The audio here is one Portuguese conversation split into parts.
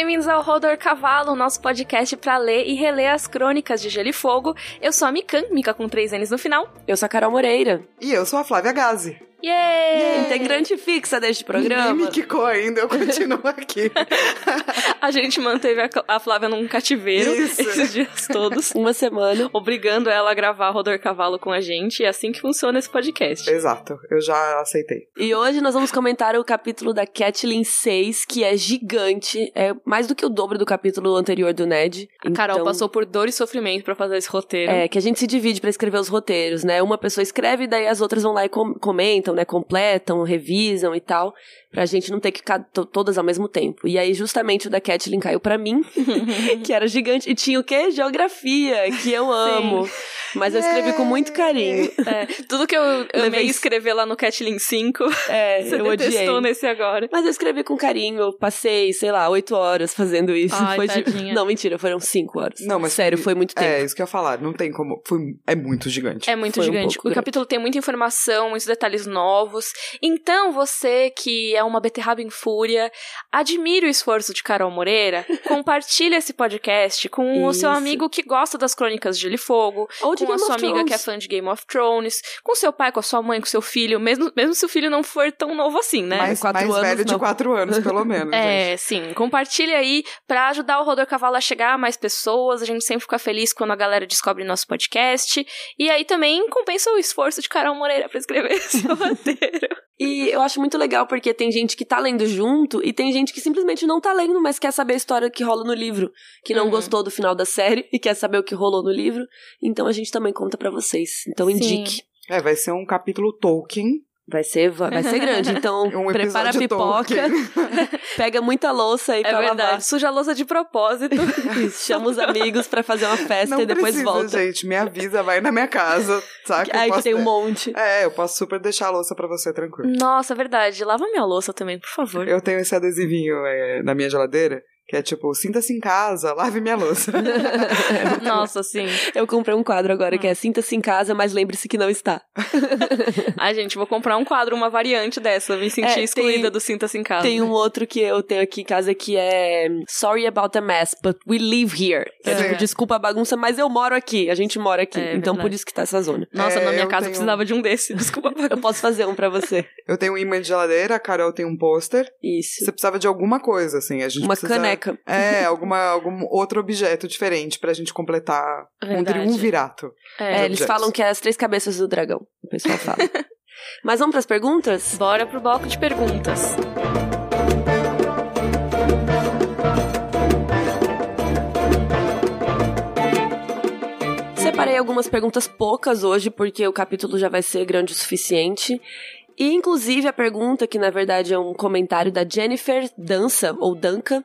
Bem-vindos ao Rodor Cavalo, nosso podcast para ler e reler as crônicas de Gelo e Fogo. Eu sou a Mikan, Mika com três N's no final. Eu sou a Carol Moreira. E eu sou a Flávia Gazi. Yay! Integrante fixa deste programa. Ninguém me quicou ainda, eu continuo aqui. a gente manteve a, a Flávia num cativeiro Isso. esses dias todos. Uma semana. Obrigando ela a gravar Rodor Cavalo com a gente. É assim que funciona esse podcast. Exato, eu já aceitei. E hoje nós vamos comentar o capítulo da Catelyn 6, que é gigante. É mais do que o dobro do capítulo anterior do Ned. A Carol Então, passou por dor e sofrimento pra fazer esse roteiro. É, que a gente se divide pra escrever os roteiros, né? Uma pessoa escreve, daí as outras vão lá e com- comentam, né? Completam, revisam e tal. Pra gente não ter que ficar to- todas ao mesmo tempo. E aí, justamente, o da Catelyn caiu pra mim, que era gigante. E tinha o quê? Geografia, que eu amo. Mas eu escrevi com muito carinho. É, tudo que eu amei Levei- escrever lá no Catlin 5, É, você eu odiei. detestou nesse agora. Mas eu escrevi com carinho, eu passei, sei lá, oito horas fazendo isso. Ai, foi de-. Não, mentira, foram cinco horas. Não, mas Sério, foi muito tempo. É, isso que eu ia falar, não tem como. Foi, é muito gigante. É muito Foi um gigante. pouco o grande. capítulo tem muita informação, muitos detalhes novos. Então, você que é uma beterraba em fúria, admire o esforço de Carol Moreira, compartilhe esse podcast com o seu Isso. amigo que gosta das crônicas de Gelo e Fogo, Ou com a sua amiga que é fã de Game of Thrones, com seu pai, com a sua mãe, com seu filho, mesmo, mesmo se o filho não for tão novo assim, né? mais quatro mais anos, velho de não. quatro anos, pelo menos. gente. É, sim. Compartilhe aí pra ajudar o Rodor Cavalo a chegar a mais pessoas. A gente sempre fica feliz quando a galera descobre nosso podcast. E aí também compensa o esforço de Carol Moreira pra escrever esse roteiro. E eu acho muito legal porque tem gente que tá lendo junto e tem gente que simplesmente não tá lendo, mas quer saber a história que rola no livro, que não Uhum. gostou do final da série e quer saber o que rolou no livro. Então a gente também conta pra vocês. Então Sim. indique. É, vai ser um capítulo Tolkien. Vai ser, vai ser grande. Então Um prepara a pipoca, pega muita louça aí É pra verdade. lavar. Suja a louça de propósito. Chama os amigos pra fazer uma festa Não e depois precisa, volta. gente. Me avisa, vai na minha casa, saca? Aí que posso- tem um monte. É, eu posso super deixar a louça pra você, tranquilo. Nossa, é verdade. Lava minha louça também, por favor. Eu tenho esse adesivinho é, na minha geladeira, que é tipo, sinta-se em casa, lave minha louça. Nossa, sim. Eu comprei um quadro agora Hum. que é Sinta-se em casa, mas lembre-se que não está. Ai, gente, vou comprar um quadro, uma variante dessa. Me senti É, tem- excluída do Sinta-se em casa. Tem um outro que eu tenho aqui em casa que é Sorry about the mess, but we live here. É tipo, desculpa a bagunça, mas eu moro aqui. A gente mora aqui. É, então por isso que tá essa zona. Nossa, É, na minha eu casa tenho- precisava de um desse. Desculpa. Eu posso fazer um pra você. Eu tenho um imã de geladeira, a Carol tem um pôster. Isso. Você precisava de alguma coisa, assim. A gente Uma precisa- caneca. É, alguma, algum outro objeto diferente pra gente completar um Verdade. triunvirato. É, É, eles objetos. falam que é as três cabeças do dragão. O pessoal fala. mas vamos pras perguntas? Bora pro bloco de perguntas. Separei algumas perguntas poucas hoje, porque o capítulo já vai ser grande o suficiente. E, inclusive, a pergunta, que na verdade é um comentário da Jennifer Dança, ou Danca.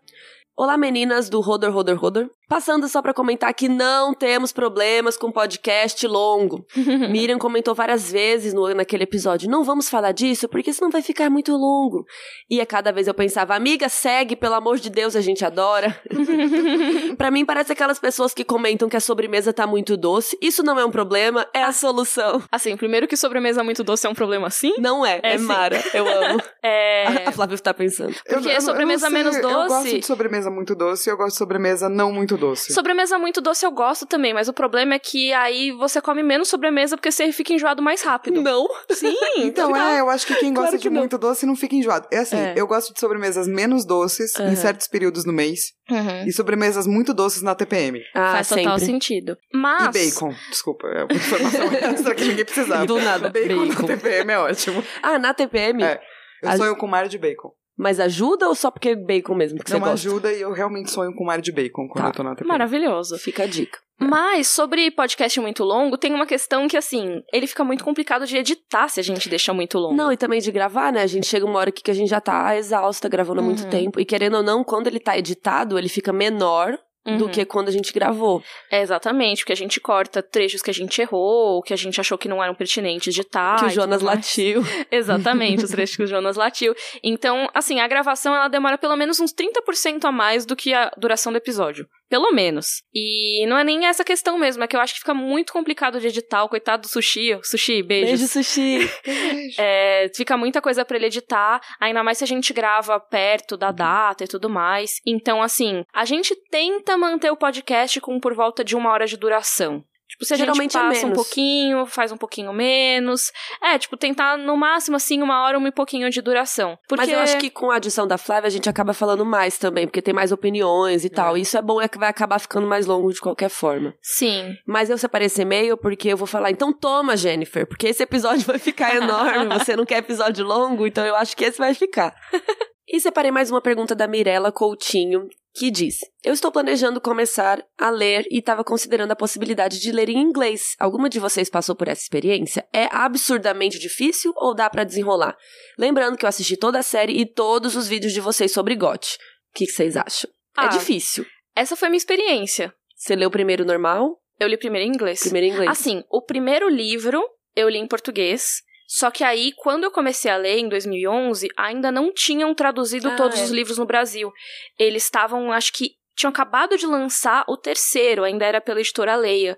Olá, meninas do Rodor, Rodor, Rodor. Passando só pra comentar que não temos problemas com podcast longo. Miriam comentou várias vezes no, naquele episódio: não vamos falar disso porque senão vai ficar muito longo. E a cada vez eu pensava: amiga, segue, pelo amor de Deus, a gente adora. Pra mim, parece aquelas pessoas que comentam que a sobremesa tá muito doce. Isso não é um problema, é a solução. Assim, primeiro que sobremesa muito doce é um problema sim. Não é, é, É. Mara. Eu amo. É. A Flávia tá pensando. Porque sobremesa menos Eu doce- gosto de sobremesa muito doce e eu gosto de sobremesa não muito doce. Sobremesa muito doce eu gosto também, mas o problema é que aí você come menos sobremesa porque você fica enjoado mais rápido. Não. Sim, Então, é, eu acho que quem Claro gosta que de não. muito doce não fica enjoado. É assim, É. eu gosto de sobremesas menos doces Aham. em certos períodos no mês Uhum. e sobremesas muito doces na TPM. Ah, Faz total sempre. sentido. Mas. E bacon. Desculpa, é uma informação extra que ninguém precisava. Do nada, Bacon, bacon. na TPM é ótimo. Ah, na TPM? É. Eu A- sonho com mar de bacon. Mas ajuda ou só porque é bacon mesmo que você Não gosta? ajuda e eu realmente sonho com mar de bacon quando Tá. eu tô na TPM. Maravilhoso. Fica a dica. Mas sobre podcast muito longo, tem uma questão que, assim, ele fica muito complicado de editar se a gente deixa muito longo. Não, e também de gravar, né? A gente chega uma hora aqui que a gente já tá exausta gravando há muito Uhum. tempo. E querendo ou não, quando ele tá editado, ele fica menor do Uhum. que quando a gente gravou. É, exatamente, porque a gente corta trechos que a gente errou, que a gente achou que não eram pertinentes de estar. que o Jonas latiu. Exatamente, os trechos que o Jonas latiu. Então, assim, a gravação ela demora pelo menos uns 30% a mais do que a duração do episódio. Pelo menos. E não é nem essa questão mesmo, é que eu acho que fica muito complicado de editar. O coitado do sushi. Sushi, beijos. Beijo, sushi. É, fica muita coisa pra ele editar, ainda mais se a gente grava perto da data e tudo mais. Então, assim, a gente tenta manter o podcast com por volta de uma hora de duração. Tipo, se a Geralmente é gente passa um menos. pouquinho, faz um pouquinho menos. É, tipo, tentar no máximo, assim, uma hora, um pouquinho de duração. Porque... Mas eu acho que com a adição da Flávia a gente acaba falando mais também, porque tem mais opiniões e tal. Isso é bom, é que vai acabar ficando mais longo de qualquer forma. Sim. Mas eu separei esse e-mail porque eu vou falar, então toma, Jennifer, porque esse episódio vai ficar enorme. Você não quer episódio longo, então eu acho que esse vai ficar. E separei mais uma pergunta da Mirella Coutinho, que diz: Eu estou planejando começar a ler e estava considerando a possibilidade de ler em inglês. Alguma de vocês passou por essa experiência? É absurdamente difícil ou dá pra desenrolar? Lembrando que eu assisti toda a série e todos os vídeos de vocês sobre GOT. O que, vocês acham? Ah. É difícil. Essa foi a minha experiência. Você leu primeiro normal, Eu li primeiro em inglês. primeiro em inglês? Assim, o primeiro livro eu li em português. Só que aí, quando eu comecei a ler, em 2011, ainda não tinham traduzido Ah, todos é. os livros no Brasil. Eles estavam, acho que, tinham acabado de lançar o terceiro, ainda era pela editora Leia.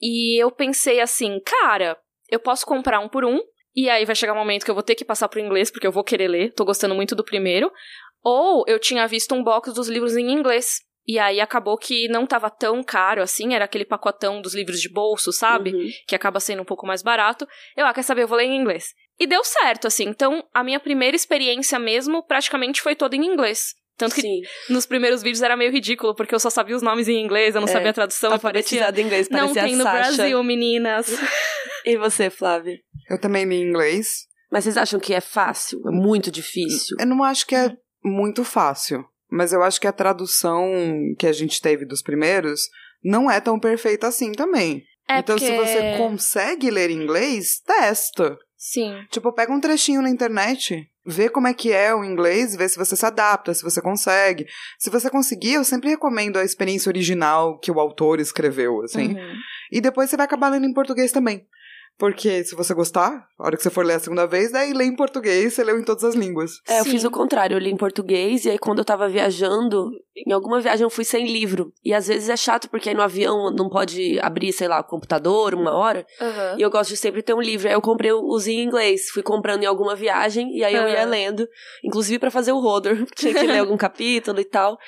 E eu pensei assim, cara, eu posso comprar um por um, e aí vai chegar um momento que eu vou ter que passar pro inglês, porque eu vou querer ler, tô gostando muito do primeiro. Ou eu tinha visto um box dos livros em inglês. E aí acabou que não tava tão caro assim, era aquele pacotão dos livros de bolso, sabe? Uhum. que acaba sendo um pouco mais barato. Eu, ah, quer saber, eu vou ler em inglês. E deu certo, assim. Então, a minha primeira experiência mesmo praticamente foi toda em inglês. Tanto que Sim, nos primeiros vídeos era meio ridículo, porque eu só sabia os nomes em inglês, eu não É, sabia a tradução. alfabetizado em inglês, não tem no Sasha. Brasil, meninas. E você, Flávia? Eu também li inglês. Mas vocês acham que é fácil? É muito difícil? Eu não acho que é muito fácil. Mas eu acho que a tradução que a gente teve dos primeiros não é tão perfeita assim também. É então, porque... se você consegue ler inglês, testa. Sim. Tipo, pega um trechinho na internet, vê como é que é o inglês, vê se você se adapta, se você consegue. Se você conseguir, eu sempre recomendo a experiência original que o autor escreveu, assim. Uhum. E depois você vai acabar lendo em português também. Porque se você gostar, a hora que você for ler a segunda vez, daí lê em português, você leu em todas as línguas. É, eu Sim. fiz o contrário, eu li em português e aí quando eu tava viajando, em alguma viagem eu fui sem livro. E às vezes é chato porque aí no avião não pode abrir, sei lá, o computador uma hora. Uhum. E eu gosto de sempre ter um livro. Aí eu comprei os em inglês, fui comprando em alguma viagem e aí eu ia lendo, inclusive pra fazer o roder, tinha que ler algum capítulo e tal.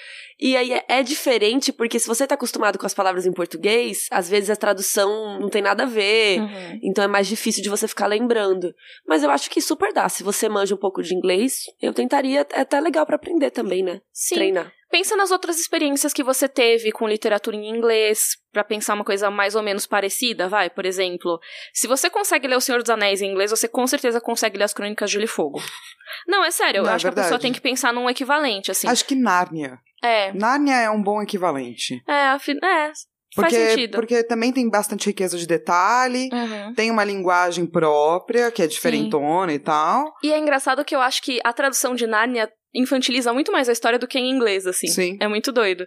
E aí é, é diferente porque se você tá acostumado com as palavras em português, às vezes a tradução não tem nada a ver. Uhum. Então é mais difícil de você ficar lembrando. Mas eu acho que super dá. Se você manja um pouco de inglês, eu tentaria. É até legal pra aprender também, né? Sim. Treinar. Pensa nas outras experiências que você teve com literatura em inglês, pra pensar uma coisa mais ou menos parecida, vai, por exemplo. Se você consegue ler O Senhor dos Anéis em inglês, você com certeza consegue ler As Crônicas de Gelo e Fogo. Não, é sério, eu Não, é acho que a pessoa verdade. tem que pensar num equivalente, assim. Acho que Nárnia. É, Nárnia é um bom equivalente. é, afi- é, Porque, faz sentido. porque também tem bastante riqueza de detalhe, Uhum. tem uma linguagem própria, que é diferentona e tal. E é engraçado que eu acho que a tradução de Nárnia infantiliza muito mais a história do que em inglês, assim. Sim. É muito doido.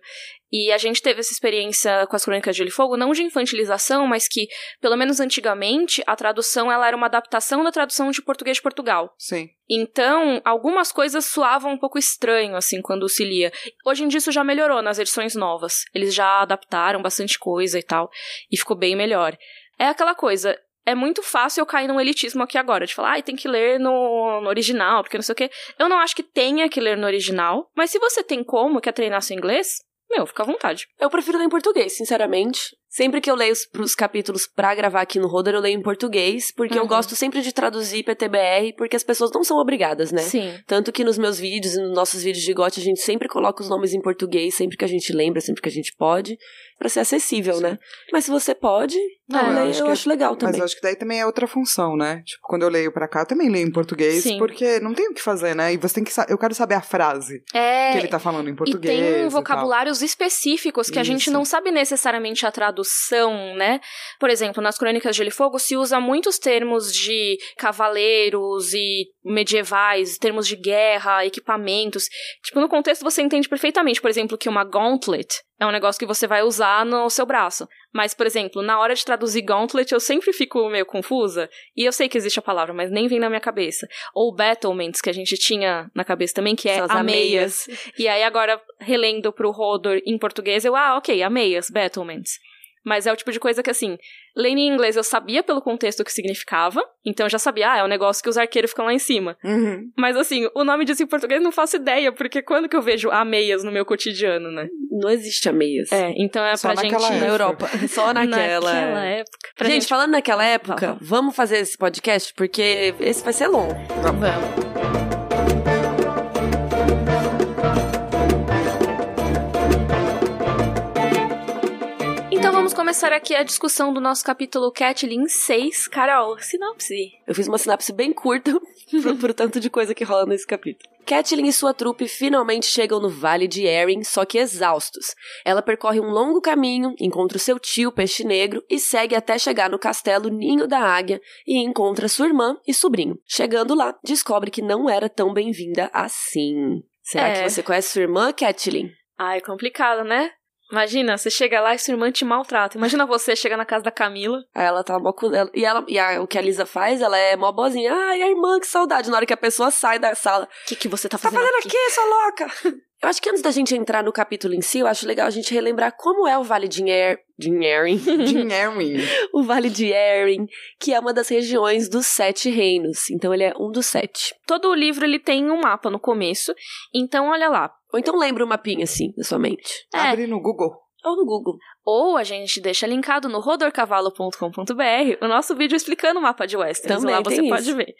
E a gente teve essa experiência com as Crônicas de Gelo e Fogo, não de infantilização, mas que, pelo menos antigamente, a tradução ela era uma adaptação da tradução de português de Portugal. Sim. Então, algumas coisas soavam um pouco estranho, assim, quando se lia. Hoje em dia isso já melhorou nas edições novas. Eles já adaptaram bastante coisa e tal, e ficou bem melhor. É aquela coisa, é muito fácil eu cair num elitismo aqui agora, de falar, ai, tem que ler no, no original, porque não sei o quê. Eu não acho que tenha que ler no original, mas se você tem como, quer treinar seu inglês, meu, fica à vontade. Eu prefiro ler em português, sinceramente. Sempre que eu leio os, pros capítulos pra gravar aqui no Roder, eu leio em português, porque eu Uhum. gosto sempre de traduzir PTBR, porque as pessoas não são obrigadas, né? Sim. Tanto que nos meus vídeos e nos nossos vídeos de GOT, a gente sempre coloca os nomes em português, sempre que a gente lembra, sempre que a gente pode, pra ser acessível, né? Mas se você pode, Não, eu, eu leio, acho eu que- acho legal Mas também. eu acho que daí também é outra função, né? Tipo, quando eu leio pra cá, eu também leio em português, Sim. porque não tem o que fazer, né? E você tem que. Eu quero saber a frase É. que ele tá falando em E português. tem tal. vocabulários específicos que a gente Isso. não sabe necessariamente a tradução tradução, né? Por exemplo, nas Crônicas de Gelo e Fogo se usa muitos termos de cavaleiros e medievais, termos de guerra, equipamentos. Tipo, no contexto você entende perfeitamente, por exemplo, que uma gauntlet é um negócio que você vai usar no seu braço. Mas, por exemplo, na hora de traduzir gauntlet, eu sempre fico meio confusa. E eu sei que existe a palavra, mas nem vem na minha cabeça. Ou battlements, que a gente tinha na cabeça também, que é ameias. E aí, agora, relendo pro Rodor em português, eu, ah, ok, ameias, battlements. Mas é o tipo de coisa que, assim, lendo em inglês eu sabia pelo contexto o que significava, então eu já sabia, ah, é um negócio que os arqueiros ficam lá em cima. Uhum. Mas, assim, o nome disso em português não faço ideia, porque quando que eu vejo ameias no meu cotidiano, né? Não existe ameias. É, então é Só pra gente. naquela Na época. Europa. Só naquela. Naquela época. Pra gente, falando naquela época, vamos fazer esse podcast, porque esse vai ser longo. Vamos. Vamos começar aqui a discussão do nosso capítulo Catlin 6. Carol, sinopse. Eu fiz uma sinapse bem curta pro, pro tanto de coisa que rola nesse capítulo. Catelyn e sua trupe finalmente chegam no Vale de Erin, só que exaustos. Ela percorre um longo caminho, encontra o seu tio Peixe Negro e segue até chegar no castelo Ninho da Águia e encontra sua irmã e sobrinho. Chegando lá, descobre que não era tão bem-vinda assim. Será É. que você conhece sua irmã, Catelyn? Ai, complicado, né? Imagina, você chega lá e sua irmã te maltrata. Imagina você chega na casa da Camila. Aí ela tá mó cu- ela- E, ela, e a- o que a Lisa faz, ela é mó boazinha. Ai, a irmã, que saudade. Na hora que a pessoa sai da sala. O que, que você tá Tá fazendo, fazendo aqui, sua louca? Eu acho que antes da gente entrar no capítulo em si, eu acho legal a gente relembrar como é o Vale de de Erin. Dinherin. o Vale de Erin, que é uma das regiões dos Sete Reinos. Então ele é um dos sete. Todo o livro ele tem um mapa no começo. Então, olha lá. Ou então lembra um mapinha assim, da sua mente. É. Abre no Google. Ou no Google. Ou a gente deixa linkado no rodorcavalo.com.br o nosso vídeo explicando o mapa de Westeros. Também lá você pode isso. ver.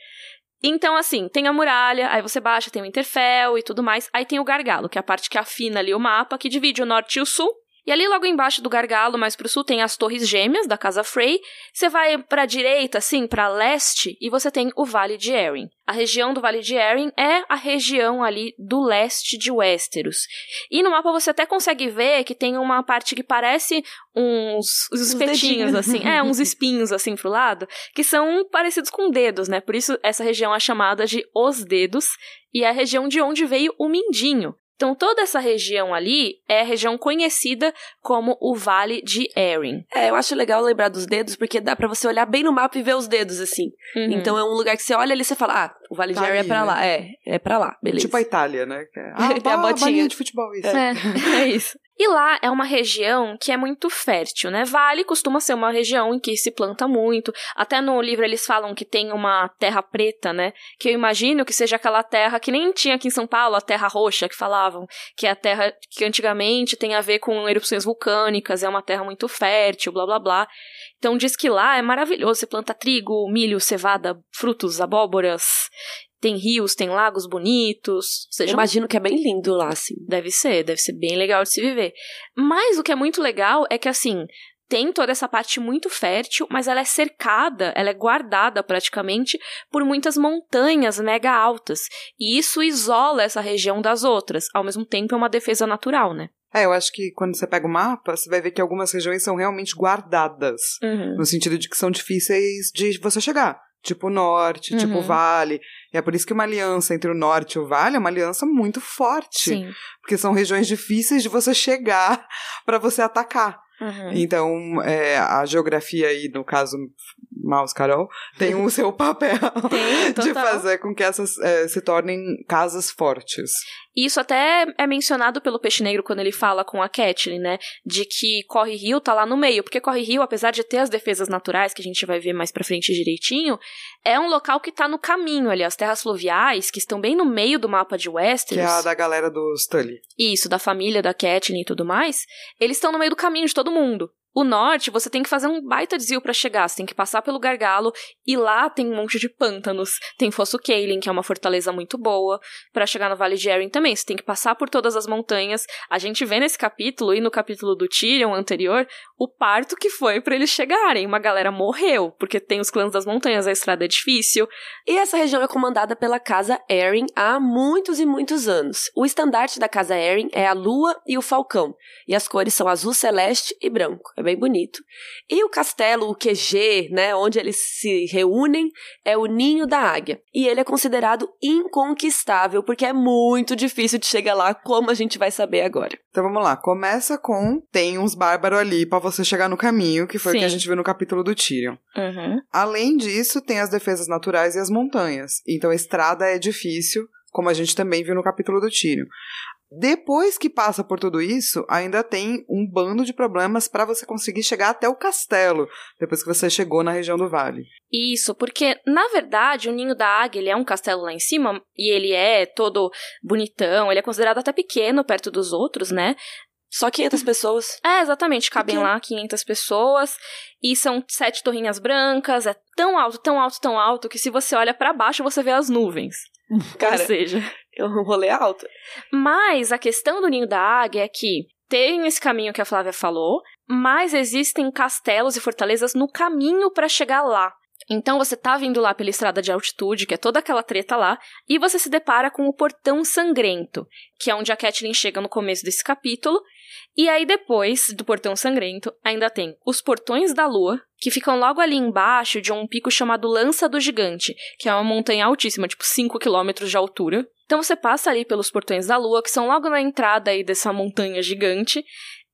Então, assim, tem a muralha, aí você baixa, tem o Interfell e tudo mais. Aí tem o gargalo, que é a parte que afina ali o mapa, que divide o norte e o sul. E ali logo embaixo do gargalo, mais pro sul, tem as torres gêmeas da Casa Frey. Você vai pra direita, assim, pra leste, e você tem o Vale de Erin. A região do Vale de Erin é a região ali do leste de Westeros. E no mapa você até consegue ver que tem uma parte que parece uns, uns espetinhos, assim. É, uns espinhos, assim, pro lado, que são parecidos com dedos, né? Por isso essa região é chamada de Os Dedos, e é a região de onde veio o Mindinho. Então, toda essa região ali é a região conhecida como o Vale de Erin. É, eu acho legal lembrar dos dedos, porque dá pra você olhar bem no mapa e ver os dedos, assim. Uhum. Então é um lugar que você olha ali e você fala, ah, o Vale de Erin é pra né? lá. É, é pra lá, beleza. Tipo a Itália, né? É- Ah, Tem a ba- botinha. de futebol, isso. É, é isso. E lá é uma região que é muito fértil, né? Vale costuma ser uma região em que se planta muito. Até no livro eles falam que tem uma terra preta, né? Que eu imagino que seja aquela terra que nem tinha aqui em São Paulo, a terra roxa que falavam, que é a terra que antigamente tem a ver com erupções vulcânicas, é uma terra muito fértil, blá blá blá. Então diz que lá é maravilhoso, você planta trigo, milho, cevada, frutos, abóboras, tem rios, tem lagos bonitos, seja, imagino que é bem lindo lá, assim. Deve ser, deve ser bem legal de se viver. Mas o que é muito legal é que, assim, tem toda essa parte muito fértil, mas ela é cercada, ela é guardada praticamente por muitas montanhas mega altas. E isso isola essa região das outras. Ao mesmo tempo, é uma defesa natural, né? É, eu acho que quando você pega o mapa, você vai ver que algumas regiões são realmente guardadas. Uhum. No sentido de que são difíceis de você chegar. Tipo o norte, tipo Uhum. o vale. E é por isso que uma aliança entre o norte e o vale é uma aliança muito forte. Sim. Porque são regiões difíceis de você chegar pra você atacar. Uhum. Então, é, a geografia aí, no caso, Maus Carol, tem o seu papel Tem, de fazer com que essas é, se tornem casas fortes. Isso até é mencionado pelo Peixe Negro quando ele fala com a Catelyn, né? De que Corre Rio tá lá no meio. Porque Corre Rio, apesar de ter as defesas naturais, que a gente vai ver mais pra frente direitinho, é um local que tá no caminho ali. As terras fluviais, que estão bem no meio do mapa de Que Westeros. é a da galera dos Tully. Isso, da família da Catelyn e tudo mais. Eles estão no meio do caminho de todo mundo. O norte, você tem que fazer um baita desvio pra chegar. Você tem que passar pelo gargalo. E lá tem um monte de pântanos. Tem Fosso Cailin, que é uma fortaleza muito boa. Pra chegar no Vale de Erin também. Você tem que passar por todas as montanhas. A gente vê nesse capítulo e no capítulo do Tyrion anterior o parto que foi pra eles chegarem. Uma galera morreu, porque tem os clãs das montanhas, a estrada é difícil. E essa região é comandada pela Casa Erin há muitos e muitos anos. O estandarte da Casa Erin é a lua e o falcão, e as cores são azul celeste e branco. É bem bonito. E o castelo, o QG, né, onde eles se reúnem, é o Ninho da Águia. E ele é considerado inconquistável, porque é muito difícil de chegar lá, como a gente vai saber agora. Então vamos lá, começa com tem uns bárbaros ali pra você chegar no caminho, que foi o que Sim. a gente viu no capítulo do Tyrion. Uhum. Além disso, tem as defesas naturais e as montanhas. Então a estrada é difícil, como a gente também viu no capítulo do Tyrion. Depois que passa por tudo isso, ainda tem um bando de problemas para você conseguir chegar até o castelo, depois que você chegou na região do vale. Isso, porque na verdade o ninho da águia ele é um castelo lá em cima e ele é todo bonitão, ele é considerado até pequeno perto dos outros, né? Só 500 pessoas. É, exatamente, cabem lá 500 pessoas e são sete torrinhas brancas, é tão alto, tão alto, tão alto que se você olha pra baixo você vê as nuvens. Ou Cara, seja, é um rolê alto. Mas a questão do ninho da águia é que tem esse caminho que a Flávia falou, mas existem castelos e fortalezas no caminho para chegar lá. Então você tá vindo lá pela estrada de altitude, que é toda aquela treta lá, e você se depara com o Portão Sangrento, que é onde a Catelyn chega no começo desse capítulo. E aí depois do Portão Sangrento, ainda tem os Portões da Lua, que ficam logo ali embaixo de um pico chamado Lança do Gigante, que é uma montanha altíssima, tipo 5 quilômetros de altura. Então você passa ali pelos Portões da Lua, que são logo na entrada aí dessa montanha gigante,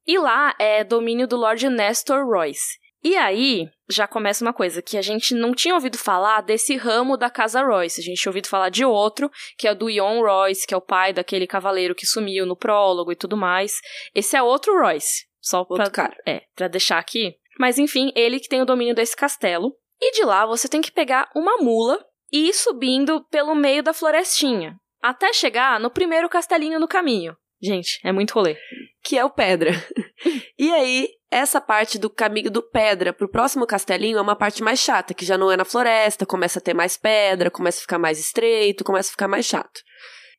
e lá é domínio do Lord Nestor Royce. E aí, já começa uma coisa que a gente não tinha ouvido falar desse ramo da casa Royce. A gente tinha ouvido falar de outro, que é do Ion Royce, que é o pai daquele cavaleiro que sumiu no prólogo e tudo mais. Esse é outro Royce. Só pra, Outro cara. É, pra deixar aqui. Mas enfim, ele que tem o domínio desse castelo. E de lá você tem que pegar uma mula e ir subindo pelo meio da florestinha. Até chegar no primeiro castelinho no caminho. Gente, é muito rolê. que é o Pedra. e aí, essa parte do caminho do Pedra pro próximo castelinho é uma parte mais chata, que já não é na floresta, começa a ter mais pedra, começa a ficar mais estreito, começa a ficar mais chato.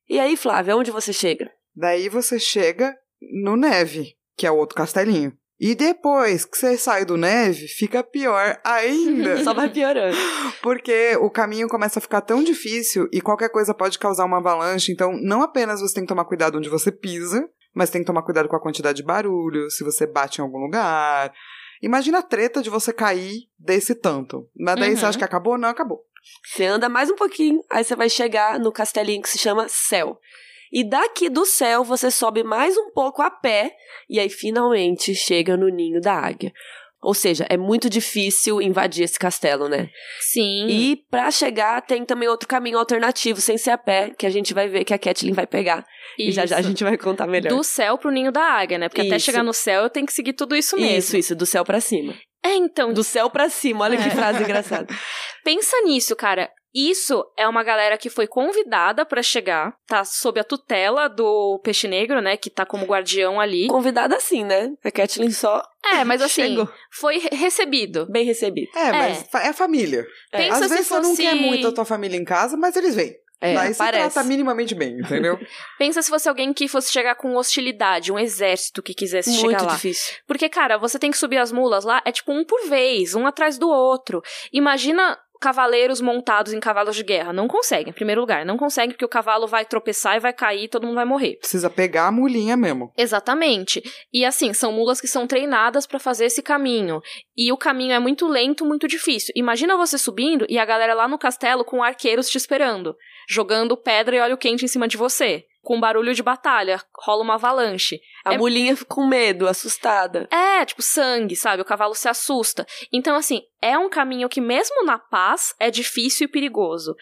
E aí, Flávia, onde você chega? Daí você chega no Neve, que é o outro castelinho. E depois que você sai do Neve, fica pior ainda. Só vai piorando. Porque o caminho começa a ficar tão difícil e qualquer coisa pode causar uma avalanche. Então, não apenas você tem que tomar cuidado onde você pisa, mas tem que tomar cuidado com a quantidade de barulho, se você bate em algum lugar. Imagina a treta de você cair desse tanto. Mas daí Uhum. você acha que acabou? Não acabou. Você anda mais um pouquinho, aí você vai chegar no castelinho que se chama Céu. E daqui do céu você sobe mais um pouco a pé e aí finalmente chega no ninho da águia. Ou seja, é muito difícil invadir esse castelo, né? Sim. E pra chegar tem também outro caminho alternativo, sem ser a pé, que a gente vai ver que a Kathleen vai pegar. E já já a Isso. gente vai contar melhor. Do céu pro ninho da águia, né? Porque até Isso. chegar no céu eu tenho que seguir tudo isso mesmo. Isso, isso, do céu pra cima. É, então, Do céu pra cima, olha que É. frase engraçada. pensa nisso, cara. Isso é uma galera que foi convidada pra chegar, tá sob a tutela do Peixe Negro, né? Que tá como guardião ali. Convidada assim, né? A Kathleen só É, mas assim, chegou. foi re- recebido. Bem recebido. É, mas fa- é a família. É. Às se vezes você não quer muito a tua família em casa, mas eles vêm. É, você parece. trata minimamente bem, entendeu? Pensa se fosse alguém que fosse chegar com hostilidade, um exército que quisesse Muito chegar lá. difícil. Porque, cara, você tem que subir as mulas lá, é tipo um por vez, um atrás do outro. Imagina cavaleiros montados em cavalos de guerra. Não conseguem, em primeiro lugar. Não conseguem porque o cavalo vai tropeçar e vai cair e todo mundo vai morrer. Precisa pegar a mulinha mesmo. Exatamente. E assim, são mulas que são treinadas pra fazer esse caminho. E o caminho é muito lento, muito difícil. Imagina você subindo e a galera lá no castelo com arqueiros te esperando, jogando pedra e óleo quente em cima de você. Com barulho de batalha, rola uma avalanche. A É- mulinha com medo, assustada. É, tipo sangue, sabe? O cavalo se assusta. Então, assim, é um caminho que, mesmo na paz, é difícil e perigoso.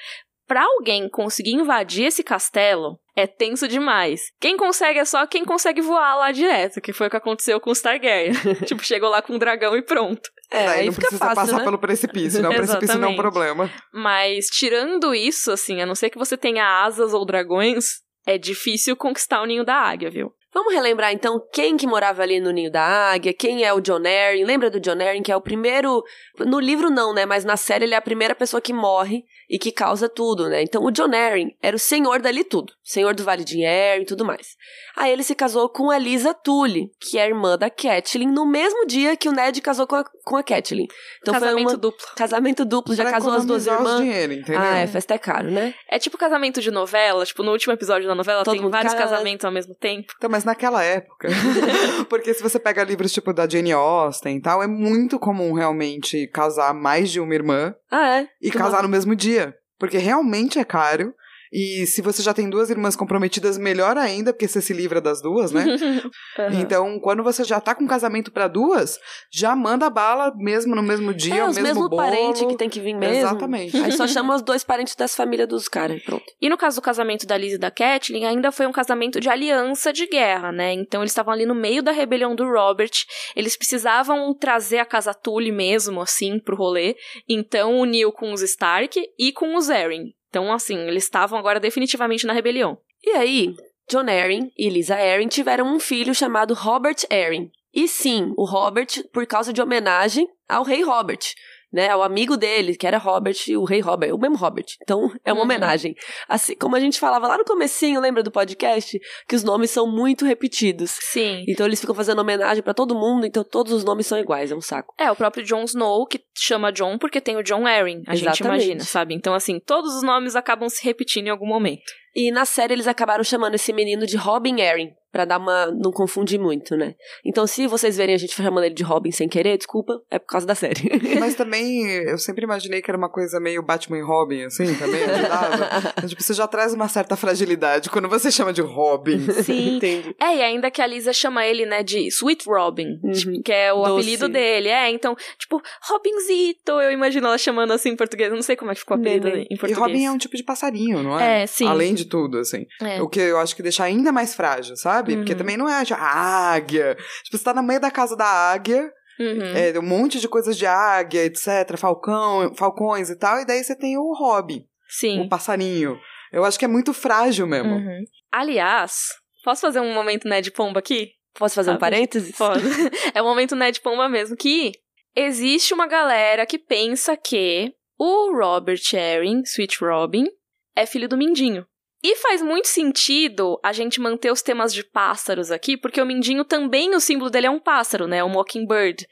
Pra alguém conseguir invadir esse castelo, é tenso demais. Quem consegue é só quem consegue voar lá direto, que foi o que aconteceu com os Targaryen. tipo, chegou lá com um dragão e pronto. É, Daí não fica precisa fácil, passar né? pelo precipício, né? O precipício não é um problema. Mas, tirando isso, assim, a não ser que você tenha asas ou dragões, é difícil conquistar o ninho da águia, viu? Vamos relembrar então quem que morava ali no Ninho da Águia, quem é o John Arryn. Lembra do John Arryn, que é o primeiro. No livro não, né? Mas na série ele é a primeira pessoa que morre e que causa tudo, né? Então o John Arryn era o senhor dali tudo. Senhor do Vale de Arryn e tudo mais. Aí ele se casou com a Lisa Tully, que é irmã da Catelyn, no mesmo dia que o Ned casou com a, com a Catelyn. Então Casamento foi uma... duplo. casamento duplo, já Pra casou as duas irmãs. dinheiro, entendeu? Ah, é, festa é caro, né? É tipo casamento de novela, tipo, no último episódio da novela Todo tem vários casa. casamentos ao mesmo tempo. Então, mas naquela época. Porque se você pega livros tipo da Jane Austen e tal, é muito comum realmente casar mais de uma irmã Ah, é? e Que casar bom. no mesmo dia. Porque realmente é caro. E se você já tem duas irmãs comprometidas, melhor ainda, porque você se livra das duas, né? Aham. Então, quando você já tá com casamento pra duas, já manda bala mesmo no mesmo dia, É, o mesmo mesmos bolo. parentes que tem que vir mesmo. Exatamente. Aí só chama os dois parentes das famílias dos caras e pronto. E no caso do casamento da Liz e da Kathleen, ainda foi um casamento de aliança de guerra, né? Então eles estavam ali no meio da rebelião do Robert. Eles precisavam trazer a casa Tully mesmo, assim, pro rolê. Então uniu com os Stark e com os Arryn. Então, assim, eles estavam agora definitivamente na rebelião. E aí, John Arryn e Lisa Arryn tiveram um filho chamado Robert Arryn. E sim, o Robert, por causa de homenagem ao rei Robert, né? Ao amigo dele, que era Robert, o rei Robert, o mesmo Robert. Então, é uma Uhum. homenagem. Assim, como a gente falava lá no comecinho, lembra do podcast? Que os nomes são muito repetidos. Sim. Então eles ficam fazendo homenagem pra todo mundo, então todos os nomes são iguais, é um saco. É, o próprio Jon Snow, que chama John porque tem o John Arryn, a gente Exatamente. imagina, sabe? Então, assim, todos os nomes acabam se repetindo em algum momento. E na série eles acabaram chamando esse menino de Robin Arryn, pra dar uma. não confundir muito, né? Então se vocês verem a gente chamando ele de Robin sem querer, desculpa, é por causa da série. Mas também, eu sempre imaginei que era uma coisa meio Batman e Robin, assim, também ajudava. Então, tipo, você já traz uma certa fragilidade quando você chama de Robin. Sim. Entendi. É, e ainda que a Lisa chama ele, né, de Sweet Robin, Uhum. tipo, que é o Doce. apelido dele. É, então, tipo, Robinzito, eu imagino ela chamando assim em português. Eu não sei como é que ficou o apelido Neném. em E português. Robin é um tipo de passarinho, não é? É, sim. Além de tudo, assim. É. O que eu acho que deixa ainda mais frágil, sabe? Porque Uhum. também não é a águia. Tipo, você tá no meio da casa da águia, Uhum. é, um monte de coisas de águia, etc, falcão, falcões e tal, e daí você tem o Robin, Sim. o passarinho. Eu acho que é muito frágil mesmo. Uhum. Aliás, posso fazer um momento Ned Pomba aqui? Posso fazer um Sabe? parênteses? Pode. é o momento Ned Pomba mesmo, que existe uma galera que pensa que o Robert Arryn, Sweet Robin, é filho do Mindinho. E faz muito sentido a gente manter os temas de pássaros aqui, porque o Mindinho também, o símbolo dele é um pássaro, né? O Mockingbird.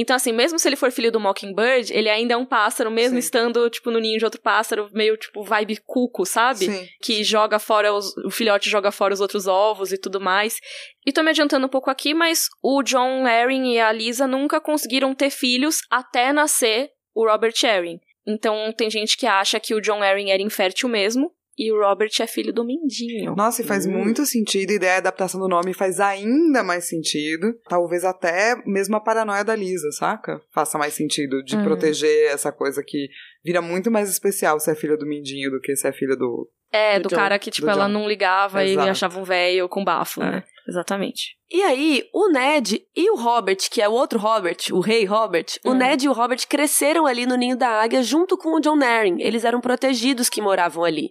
Então, assim, mesmo se ele for filho do Mockingbird, ele ainda é um pássaro, mesmo Sim. estando, tipo, no ninho de outro pássaro, meio, tipo, vibe cuco, sabe? Sim. que joga fora os, o filhote joga fora os outros ovos e tudo mais. E tô me adiantando um pouco aqui, mas o John Arryn e a Lisa nunca conseguiram ter filhos até nascer o Robert Arryn. Então tem gente que acha que o John Arryn era infértil mesmo e o Robert é filho do Mindinho. Nossa, e faz Hum. muito sentido, e daí a adaptação do nome faz ainda mais sentido. Talvez até mesmo a paranoia da Lisa, saca? Faça mais sentido de Uhum. proteger essa coisa que vira muito mais especial se é filha do Mindinho do que se é filha do. É, Do do, John, cara que, tipo, ela não ligava e Exato. achava um velho com bafo, É. né? Exatamente. E aí, o Ned e o Robert, que é o outro Robert, o rei Robert, o Hum. Ned e o Robert cresceram ali no ninho da águia junto com o John Arryn. Eles eram protegidos que moravam ali.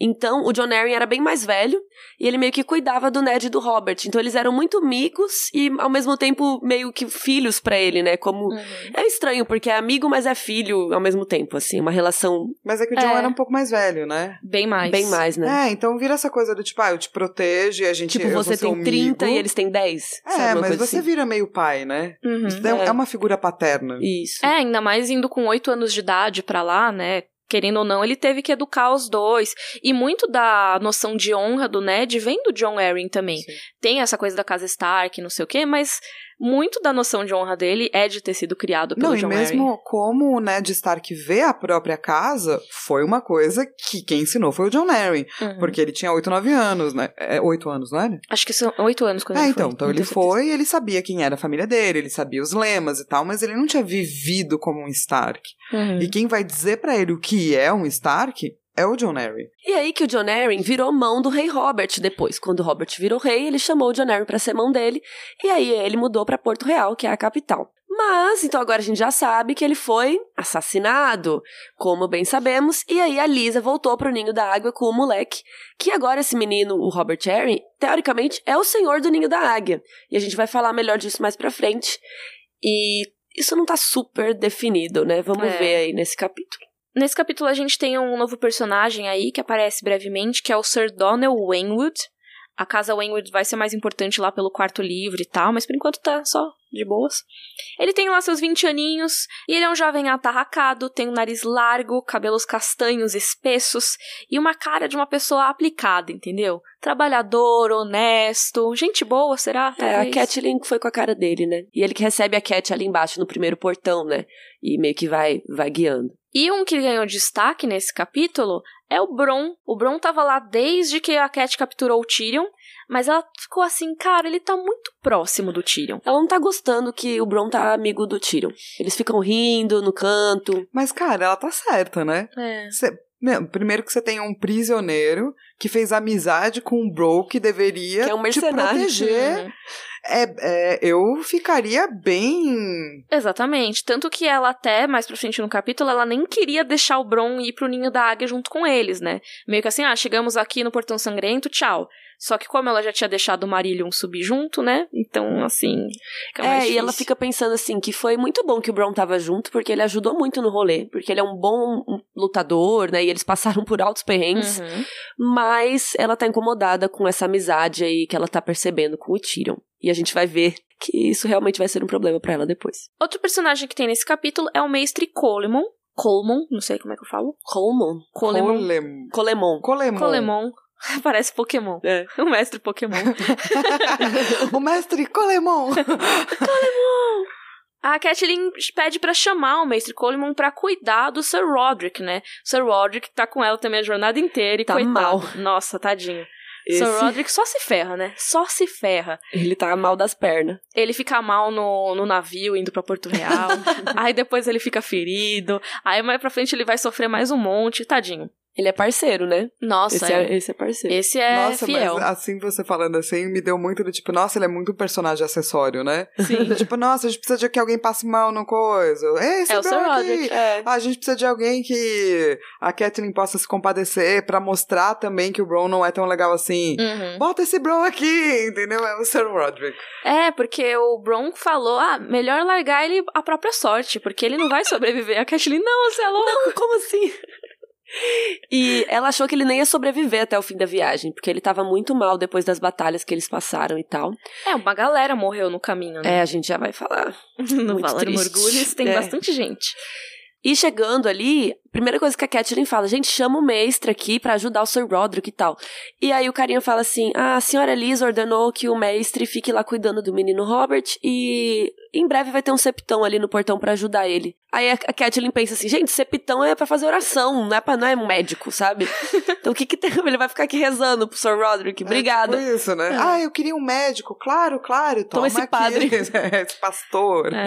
Então, o John Arryn era bem mais velho e ele meio que cuidava do Ned e do Robert. Então, eles eram muito amigos e, ao mesmo tempo, meio que filhos pra ele, né? Como. É estranho, porque é amigo, mas é filho ao mesmo tempo, assim. Uma relação Mas é que o John É. era um pouco mais velho, né? Bem mais. bem mais, né? É, então vira essa coisa do tipo, ah, eu te protejo e a gente. tipo, eu você tem 30 amigo. e eles têm 10. É, mas você assim. vira meio pai, né? Uhum. É, É. é uma figura paterna. Isso. É, ainda mais indo com oito anos de idade pra lá, né? Querendo ou não, ele teve que educar os dois. E muito da noção de honra do Ned vem do John Arryn também. Sim. Tem essa coisa da casa Stark, não sei o quê, mas muito da noção de honra dele é de ter sido criado pelo Não, John e mesmo como o Ned Stark vê a própria casa, foi uma coisa que quem ensinou foi o John. Arryn. Uhum. Porque ele tinha 8, 9 anos, né? É, 8 anos, não era? Acho que são oito anos quando É, ele então. foi. Então ele foi e ele sabia quem era a família dele, ele sabia os lemas e tal, mas ele não tinha vivido como um Stark. Uhum. E quem vai dizer pra ele o que é um Stark é o John Arryn. E aí que o John Arryn virou mão do rei Robert depois. Quando o Robert virou rei, ele chamou o John Arryn pra ser mão dele. E aí ele mudou pra Porto Real, que é a capital. Mas, então agora a gente já sabe que ele foi assassinado, como bem sabemos. E aí a Lisa voltou pro Ninho da Água com o moleque. Que agora esse menino, o Robert Arryn, teoricamente é o senhor do Ninho da Águia. E a gente vai falar melhor disso mais pra frente. E isso não tá super definido, né? Vamos É. ver aí nesse capítulo. Nesse capítulo a gente tem um novo personagem aí que aparece brevemente, que é o Sir Donnell Wainwood. A casa Waynewood vai ser mais importante lá pelo quarto livro e tal, mas por enquanto tá só de boas. Ele tem lá seus 20 aninhos, e ele é um jovem atarracado, tem um nariz largo, cabelos castanhos espessos e uma cara de uma pessoa aplicada, entendeu? Trabalhador, honesto, gente boa, será? É, a Catlin foi com a cara dele, né? E ele que recebe a Cat ali embaixo, no primeiro portão, né? E meio que vai, vai guiando. E um que ganhou destaque nesse capítulo é o Bron. O Bron tava lá desde que a Cat capturou o Tyrion, mas ela ficou assim, cara, ele tá muito próximo do Tyrion. Ela não tá gostando que o Bron tá amigo do Tyrion. Eles ficam rindo no canto. Mas, cara, ela tá certa, né? É. Cê- meu, primeiro que você tem um prisioneiro que fez amizade com um bro que deveria Que é um te proteger. Uhum. É, é, eu ficaria bem. Exatamente. Tanto que ela até, mais pra frente no capítulo, ela nem queria deixar o Bron ir pro ninho da águia junto com eles, né? Meio que assim, ah, chegamos aqui no Portão Sangrento, tchau. Só que como ela já tinha deixado o Marillion subir junto, né? Então, assim, fica mais É, e ela difícil. fica pensando assim, que foi muito bom que o Bron tava junto, porque ele ajudou muito no rolê. Porque ele é um bom lutador, né? E eles passaram por altos perrengues. Uhum. Mas ela tá incomodada com essa amizade aí que ela tá percebendo com o Tyrion. E a gente vai ver que isso realmente vai ser um problema pra ela depois. Outro personagem que tem nesse capítulo é o mestre Colemon. Colemon, não sei como é que eu falo. Colemon. Colemon. Colem... Colemon. Colemon. Colemon. Parece Pokémon. É. O mestre Pokémon. o mestre Colemon. A Catelyn pede pra chamar o mestre Coleman pra cuidar do Sir Roderick, né? Sir Roderick tá com ela também a jornada inteira e Tá coitado. mal. Nossa, tadinho. Esse- Sir Roderick só se ferra, né? Só se ferra. Ele tá mal das pernas. Ele fica mal no, no navio indo pra Porto Real. aí depois ele fica ferido. Aí mais pra frente ele vai sofrer mais um monte. Tadinho. Ele é parceiro, né? Nossa, esse, é, é, esse é parceiro. esse é nossa, fiel. mas assim você falando assim, me deu muito do tipo, nossa, ele é muito um personagem acessório, né? Sim. tipo, nossa, a gente precisa de que alguém passe mal no coisa. Esse É o bro Sir. Roderick. É. Ah, a gente precisa de alguém que a Kathleen possa se compadecer pra mostrar também que o Bron não é tão legal assim. Uhum. Bota esse Bron aqui, entendeu? É o Sir Roderick. É, porque o Bron falou, ah, melhor largar ele à própria sorte, porque ele não vai sobreviver. A Catelyn, não, você é louco. Não, como assim? E ela achou que ele nem ia sobreviver até o fim da viagem, porque ele tava muito mal depois das batalhas que eles passaram e tal. É, uma galera morreu no caminho, né? É, a gente já vai falar. no triste. Morgulhos tem É. bastante gente. E chegando ali, primeira coisa que a Catelyn fala, gente, chama o mestre aqui pra ajudar o Sir Roderick e tal. E aí o carinha fala assim, ah, a senhora Liz ordenou que o mestre fique lá cuidando do menino Robert e em breve vai ter um septão ali no portão pra ajudar ele. Aí a Catelyn pensa assim, gente, septão é pra fazer oração, não é, pra, não é um médico, sabe? Então o que que tem? Ele vai ficar aqui rezando pro Sir Roderick, obrigada. É tipo isso, né? Ah, eu queria um médico. Claro, claro. Toma, esse aqui. padre. esse pastor. É.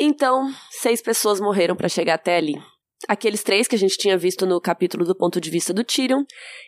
Então, seis pessoas morreram pra chegar até ali. Aqueles três que a gente tinha visto no capítulo do ponto de vista do Tyrion.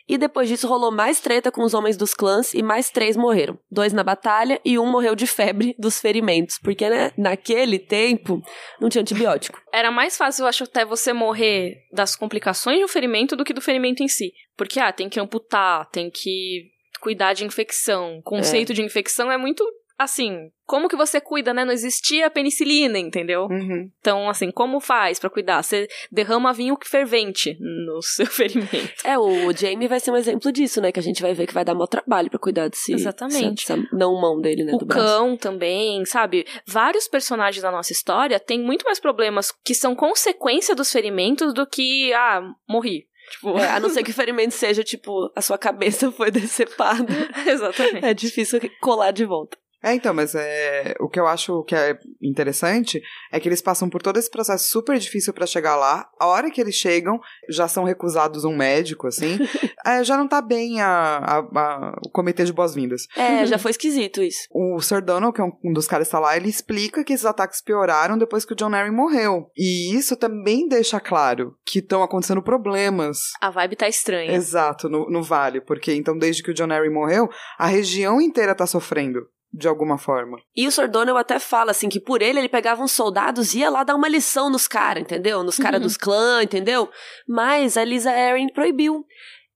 E depois disso rolou mais treta com os homens dos clãs e mais três morreram. Dois na batalha e um morreu de febre dos ferimentos. Porque, né, naquele tempo não tinha antibiótico. Era mais fácil, eu acho, até você morrer das complicações do ferimento do que do ferimento em si. Porque, ah, tem que amputar, tem que cuidar de infecção. O conceito de infecção é muito, assim, como que você cuida, né? Não existia penicilina, entendeu? Uhum. Então, assim, como faz pra cuidar? Você derrama vinho fervente no seu ferimento. É, o Jamie vai ser um exemplo disso, né? Que a gente vai ver que vai dar maior trabalho pra cuidar desse... Exatamente. Essa, essa não mão dele, né? o do braço. cão também, sabe? Vários personagens da nossa história têm muito mais problemas que são consequência dos ferimentos do que, ah, morri. Tipo, É, a não ser que o ferimento seja, tipo, a sua cabeça foi decepada. exatamente. É difícil colar de volta. É, então, mas é, o que eu acho que é interessante é que eles passam por todo esse processo super difícil pra chegar lá. A hora que eles chegam, já são recusados um médico, assim. é, já não tá bem a, a- a- o comitê de boas-vindas. É, já foi esquisito isso. O Sir Donald, que é um, um dos caras que tá lá, ele explica que esses ataques pioraram depois que o John Arryn morreu. E isso também deixa claro que estão acontecendo problemas A vibe tá estranha. Exato, no, no vale, porque então desde que o John Arryn morreu, a região inteira tá sofrendo, de alguma forma. E o Donald até fala, assim, que por ele, ele pegava uns soldados e ia lá dar uma lição nos caras, entendeu? Nos caras Uhum. dos clãs, entendeu? Mas a Lisa Arryn proibiu.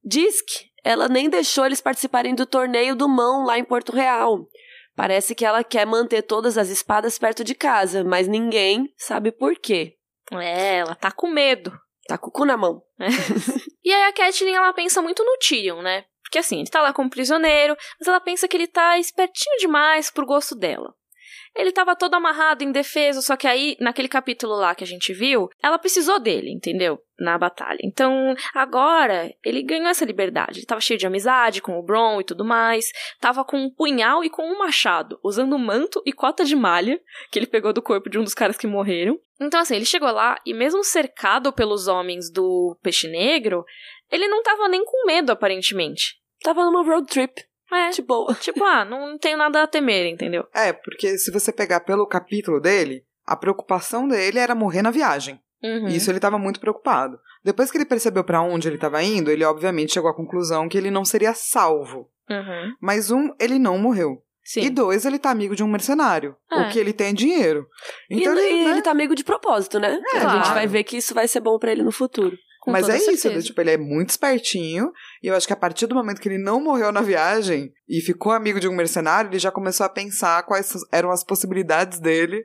Diz que ela nem deixou eles participarem do torneio do mão lá em Porto Real. Parece que ela quer manter todas as espadas perto de casa, mas ninguém sabe por quê. É, ela tá com medo. Tá com o cu na mão. E aí a Catelyn, ela pensa muito no Tyrion, né? Porque assim, ele tá lá como prisioneiro, mas ela pensa que ele tá espertinho demais pro gosto dela. Ele tava todo amarrado, indefeso, só que aí, naquele capítulo lá que a gente viu, ela precisou dele, entendeu? Na batalha. Então, agora, ele ganhou essa liberdade. Ele tava cheio de amizade com o Bron e tudo mais. Tava com um punhal e com um machado, usando manto e cota de malha, que ele pegou do corpo de um dos caras que morreram. Então, assim, ele chegou lá e, mesmo cercado pelos homens do Peixe Negro, ele não tava nem com medo, aparentemente. Tava numa road trip. É, De boa. tipo, ah, não tenho nada a temer, entendeu? É, porque se você pegar pelo capítulo dele, a preocupação dele era morrer na viagem. Uhum. Isso ele estava muito preocupado. Depois que ele percebeu para onde ele estava indo, ele obviamente chegou à conclusão que ele não seria salvo. Uhum. Mas um, ele não morreu. Sim. E dois, ele tá amigo de um mercenário. É. O que ele tem é dinheiro. Então e ele, né? ele tá amigo de propósito, né? a claro. gente vai ver que isso vai ser bom pra ele no futuro. Com Mas é isso, né? tipo, ele é muito espertinho. E eu acho que a partir do momento que ele não morreu na viagem e ficou amigo de um mercenário, ele já começou a pensar quais eram as possibilidades dele.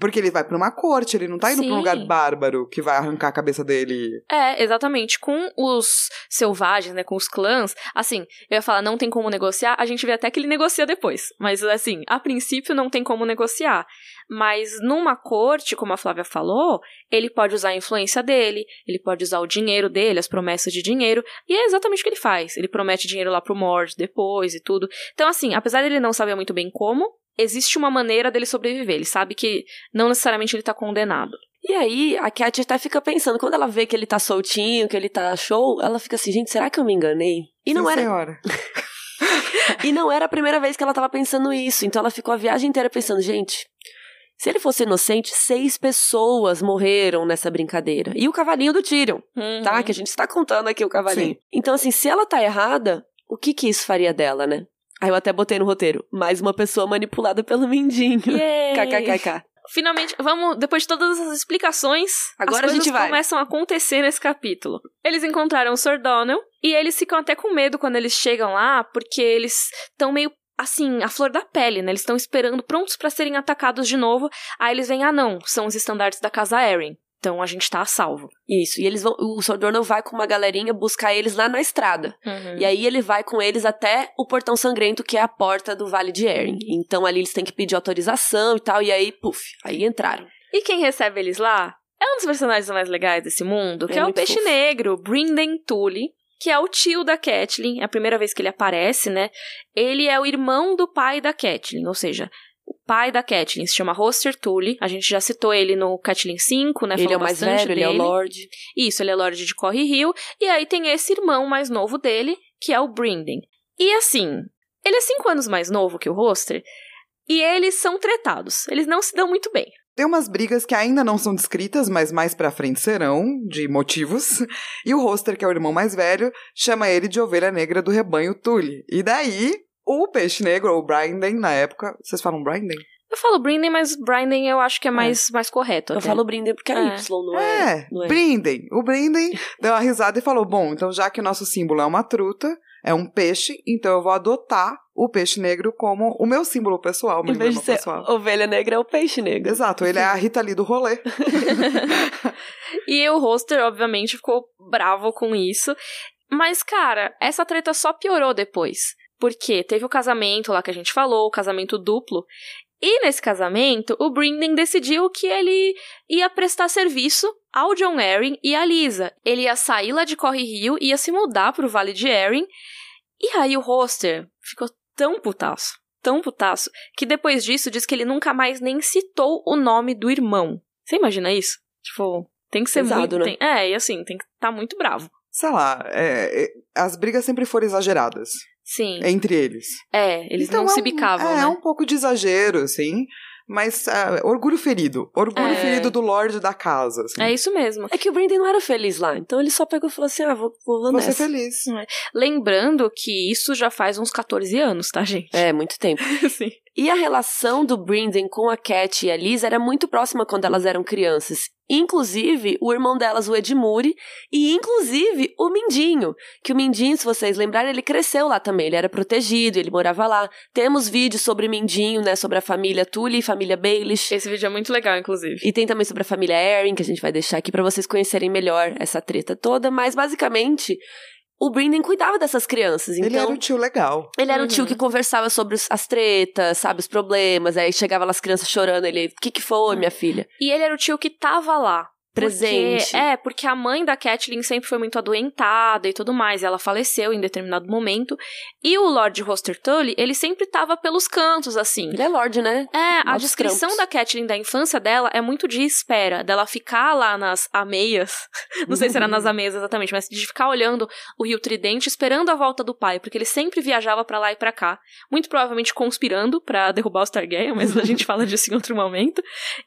Porque ele vai pra uma corte, ele não tá indo pra um Sim. lugar bárbaro que vai arrancar a cabeça dele. É, exatamente. Com os selvagens, né, com os clãs, assim, eu ia falar, não tem como negociar, a gente vê até que ele negocia depois. Mas, assim, a princípio não tem como negociar. Mas numa corte, como a Flávia falou, ele pode usar a influência dele, ele pode usar o dinheiro dele, as promessas de dinheiro, e é exatamente o que ele faz. Ele promete dinheiro lá pro Mord depois e tudo. Então, assim, apesar dele não saber muito bem como, existe uma maneira dele sobreviver. Ele sabe que não necessariamente ele tá condenado. E aí, a Cat até fica pensando, quando ela vê que ele tá soltinho, que ele tá show, ela fica assim, gente, será que eu me enganei? E não Sim, era senhora. E não era a primeira vez que ela tava pensando isso. Então ela ficou a viagem inteira pensando, gente, se ele fosse inocente, seis pessoas morreram nessa brincadeira. E o cavalinho do Tyrion, tá? Uhum. Que a gente está contando aqui o cavalinho. Sim. Então, assim, se ela tá errada, o que que isso faria dela, né? Aí eu até botei no roteiro, mais uma pessoa manipulada pelo Mindinho. KKKK. Finalmente, vamos, depois de todas essas explicações, Agora as a gente vai. começam a acontecer nesse capítulo. Eles encontraram o Sir Donald e eles ficam até com medo quando eles chegam lá, porque eles estão meio assim, a flor da pele, né? Eles estão esperando, prontos pra serem atacados de novo. Aí eles vêm, ah não, são os estandartes da casa Arryn. Então a gente tá a salvo. Isso, e eles vão, o. Donald vai com uma galerinha buscar eles lá na estrada. E aí ele vai com eles até o Portão Sangrento, que é a porta do Vale de Erin. Então ali eles têm que pedir autorização e tal, e aí, puf, aí entraram. E quem recebe eles lá é um dos personagens mais legais desse mundo, que É é, o Peixe fofo. Negro, Brinden Tully, que é o tio da Catelyn, é a primeira vez que ele aparece, né? Ele é o irmão do pai da Catelyn, ou seja, o pai da Catelyn se chama Roster Tully, a gente já citou ele no Catelyn 5, né? ele falou é o mais velho, ele é o dele. Lorde. Isso, ele é Lorde de Corre Rio. E aí tem esse irmão mais novo dele, que é o Brinden. E assim, ele é cinco anos mais novo que o Roster. E eles são tretados. Eles não se dão muito bem. Tem umas brigas que ainda não são descritas, mas mais pra frente serão, de motivos. E o Roster, que é o irmão mais velho, chama ele de ovelha negra do rebanho Tully. E daí, o peixe negro, ou Brinden, na época. Vocês falam Brinden? Eu falo Brinden, mas Brinden eu acho que é mais, mais correto. Eu até. falo Brinden porque é, É. Y, não é? É, não é. Brinden. O Brinden deu uma risada e falou: Bom, então já que o nosso símbolo é uma truta, é um peixe, então eu vou adotar o peixe negro como o meu símbolo pessoal, meu Em vez de emblema ser pessoal. ovelha negra, é o peixe negro. Exato, ele é a Rita Lee do rolê. E o Roster, obviamente, ficou bravo com isso. Mas, cara, essa treta só piorou depois. Porque teve o casamento lá que a gente falou, o casamento duplo. E nesse casamento, o Brinden decidiu que ele ia prestar serviço ao John Arryn e à Lisa. Ele ia sair lá de Corre Rio e ia se mudar pro Vale de Arryn. E aí o Roster ficou tão putaço, tão putaço, que depois disso diz que ele nunca mais nem citou o nome do irmão. Você imagina isso? Tipo, tem que ser Pesado, muito... né? tem- é, e assim, tem que estar muito bravo. Sei lá, é, é, as brigas sempre foram exageradas Sim. entre eles. É, eles Então não é se um- bicavam, é, né? É um pouco de exagero, assim. Mas ah, orgulho ferido. Orgulho É. ferido do Lorde da casa. Assim. É isso mesmo. É que o Brinden não era feliz lá, então ele só pegou e falou assim, ah, vou, vou Vou ser nessa. feliz. Lembrando que isso já faz uns 14 anos, tá, gente? É, muito tempo. Sim. E a relação do Brinden com a Cat e a Liz era muito próxima quando elas eram crianças. Inclusive, o irmão delas, o Edmure, e inclusive o Mindinho. Que o Mindinho, se vocês lembrarem, ele cresceu lá também. Ele era protegido, ele morava lá. Temos vídeos sobre Mindinho, né? Sobre a família Tully e família Baelish. Esse vídeo é muito legal, inclusive. E tem também sobre a família Erin, que a gente vai deixar aqui pra vocês conhecerem melhor essa treta toda. Mas, basicamente, o Brendan cuidava dessas crianças. Então, Ele era o tio legal. ele era o tio Uhum. que conversava sobre os- as tretas, sabe, os problemas. Aí chegava lá as crianças chorando, ele, o que que foi, minha filha? E ele era o tio que tava lá. Presente. Porque, é, porque a mãe da Catelyn sempre foi muito adoentada e tudo mais. E ela faleceu em determinado momento. E o Lord Roster Tully, ele sempre tava pelos cantos, assim. Ele é Lorde, né? É, a descrição trampos. da Catelyn da infância dela é muito de espera, dela ficar lá nas ameias. Não sei se era nas ameias exatamente, mas de ficar olhando o Rio Tridente, esperando a volta do pai, porque ele sempre viajava pra lá e pra cá, muito provavelmente conspirando pra derrubar os Targaryen, mas a gente fala disso em outro momento.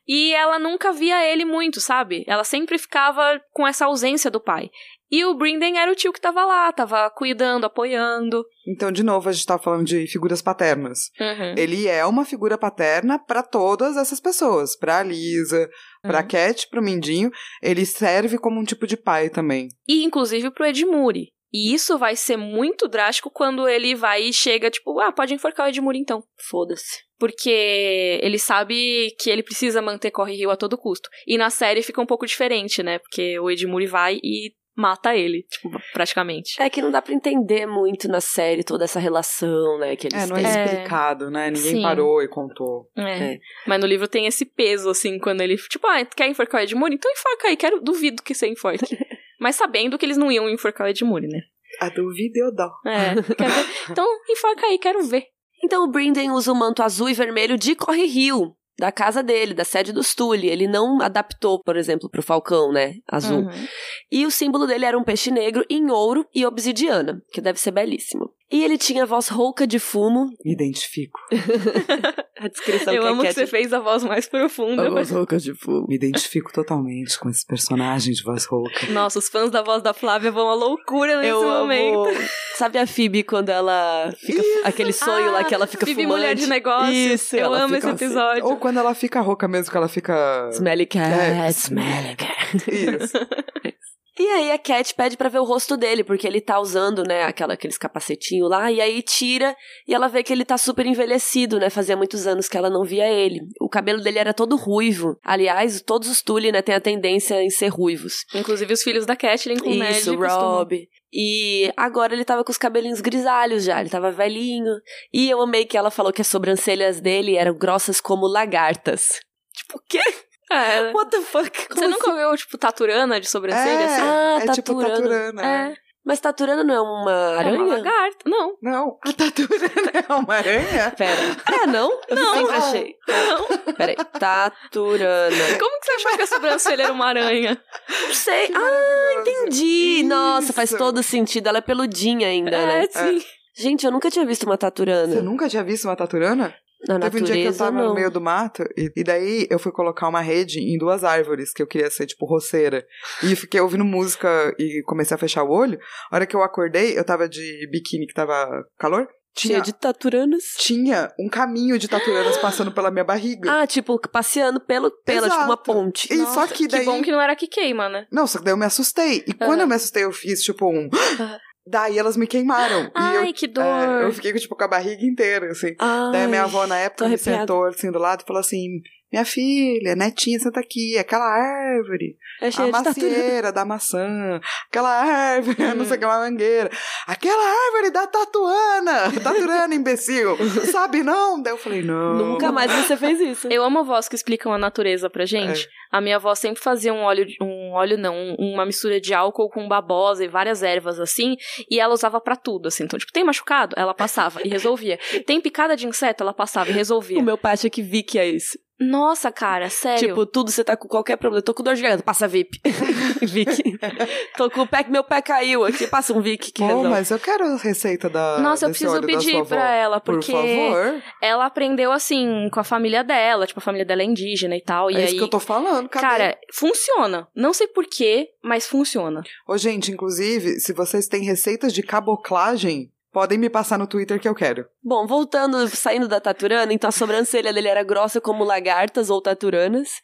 E ela nunca via ele muito, sabe? Ela sempre ficava com essa ausência do pai. E o Brynden era o tio que tava lá, tava cuidando, apoiando. Então, de novo, a gente tá falando de figuras paternas. Uhum. Ele é uma figura paterna pra todas essas pessoas. Pra Lisa, pra Uhum. Cat, pro Mindinho. Ele serve como um tipo de pai também. e inclusive pro Edmure. E isso vai ser muito drástico quando ele vai e chega, tipo, ah, pode enforcar o Edmure então. Foda-se. Porque ele sabe que ele precisa manter Corre Rio a todo custo. E na série fica um pouco diferente, né? Porque o Edmure vai e mata ele, tipo, praticamente. É que não dá pra entender muito na série toda essa relação, né, que eles É, não é têm. É. explicado, né? Ninguém Sim. parou e contou. É. É. Mas no livro tem esse peso, assim, quando ele, tipo, ah, quer enforcar o Edmure? Então enforca aí, quero, duvido que você enforque. Mas sabendo que eles não iam enforcar o Edmure, né? A dúvida eu dou. É, quer ver? Então enforca aí, quero ver. Então o Brynden usa o manto azul e vermelho de Corre Rio, da casa dele, da sede dos Tully. Ele não adaptou, por exemplo, pro falcão, né, azul. Uhum. E o símbolo dele era um peixe negro em ouro e obsidiana, que deve ser belíssimo. E ele tinha voz rouca de fumo. Me identifico. A descrição Eu que a amo que Cat- você fez a voz mais profunda. A voz rouca de fumo. Me identifico totalmente com esse personagem de voz rouca. Nossa, os fãs da voz da Flávia vão à loucura nesse Eu momento. amo. Sabe a Phoebe quando ela fica aquele sonho lá que ela fica Vive fumante? Ah, mulher de negócio. Isso, Eu amo esse assim. episódio. Ou quando ela fica rouca mesmo, que ela fica. Smelly cat, É. smelly cat. Isso. E aí a Cat pede pra ver o rosto dele, porque ele tá usando, né, aquela, aqueles capacetinhos lá, e aí tira, e ela vê que ele tá super envelhecido, né, fazia muitos anos que ela não via ele. O cabelo dele era todo ruivo. Aliás, todos os Tully, né, têm a tendência em ser ruivos. Inclusive os filhos da Catelyn com Isso, costumam. E agora ele tava com os cabelinhos grisalhos já, ele tava velhinho. E eu amei que ela falou que as sobrancelhas dele eram grossas como lagartas. Tipo, o quê? É. What the fuck? Como Você nunca assim? viu, tipo, taturana de sobrancelha? É, assim? Ah, é tipo taturana. taturana. É. Mas Taturana não é uma É aranha? uma lagarta. Não. Não, a taturana é uma aranha? Pera. É, não? Eu Não. sempre achei. Não. Peraí. Taturana. Como que você achou que a sobrancelha era uma aranha? Não sei. Ah, entendi. Nossa, faz Isso. todo sentido. Ela é peludinha ainda, É, né? sim. Gente, eu nunca tinha visto uma taturana. Você nunca tinha visto uma taturana? Na Teve um dia que eu tava não. no meio do mato e, e daí eu fui colocar uma rede em duas árvores, que eu queria ser tipo roceira. E fiquei ouvindo música e comecei a fechar o olho. A hora que eu acordei, eu tava de biquíni que tava calor. Tinha, Cheia de taturanas. tinha um caminho de taturanas passando pela minha barriga. Ah, tipo, passeando pelo, pela, tipo uma Exato. ponte. E Nossa, só que daí. Que bom que não era que queima, né? Não, só que daí eu me assustei. E quando Aham. eu me assustei, eu fiz tipo um. Aham. Daí elas me queimaram. e Ai, eu, que dor. é, eu fiquei tipo, com a barriga inteira, assim. Ai, Daí a minha avó, na época, me arrepiada. sentou assim do lado e falou assim: Minha filha, netinha, senta aqui, aquela árvore, é a macieira da maçã, aquela árvore, não sei o que, uma mangueira, aquela árvore da tatuana, taturana, imbecil, sabe não? Daí eu falei: Não. Nunca mais você fez isso. Eu amo vozes que explicam a natureza pra gente. A minha avó sempre fazia um óleo, um óleo não, um- uma mistura de álcool com babosa e várias ervas assim, e ela usava pra tudo, assim. Então, tipo, tem machucado? Ela passava e resolvia. Tem picada de inseto? Ela passava e resolvia. O meu pai acha que Vic é isso. Nossa, cara, sério. Tipo, tudo você tá com qualquer problema. Tô com dor de garganta, passa VIP. Vic. Tô com o pé que meu pé caiu aqui, passa um Vic que resolve. mas eu quero a receita da. Nossa, eu preciso pedir pra ela, Por porque favor. ela aprendeu assim com a família dela, tipo, a família dela é indígena e tal. e é aí, isso que eu tô falando, cadê? cara, funciona. Não sei porquê, mas funciona. Ô, gente, inclusive, se vocês têm receitas de caboclagem, podem me passar no Twitter que eu quero. Bom, voltando, saindo da taturana, então a sobrancelha dele era grossa como lagartas ou taturanas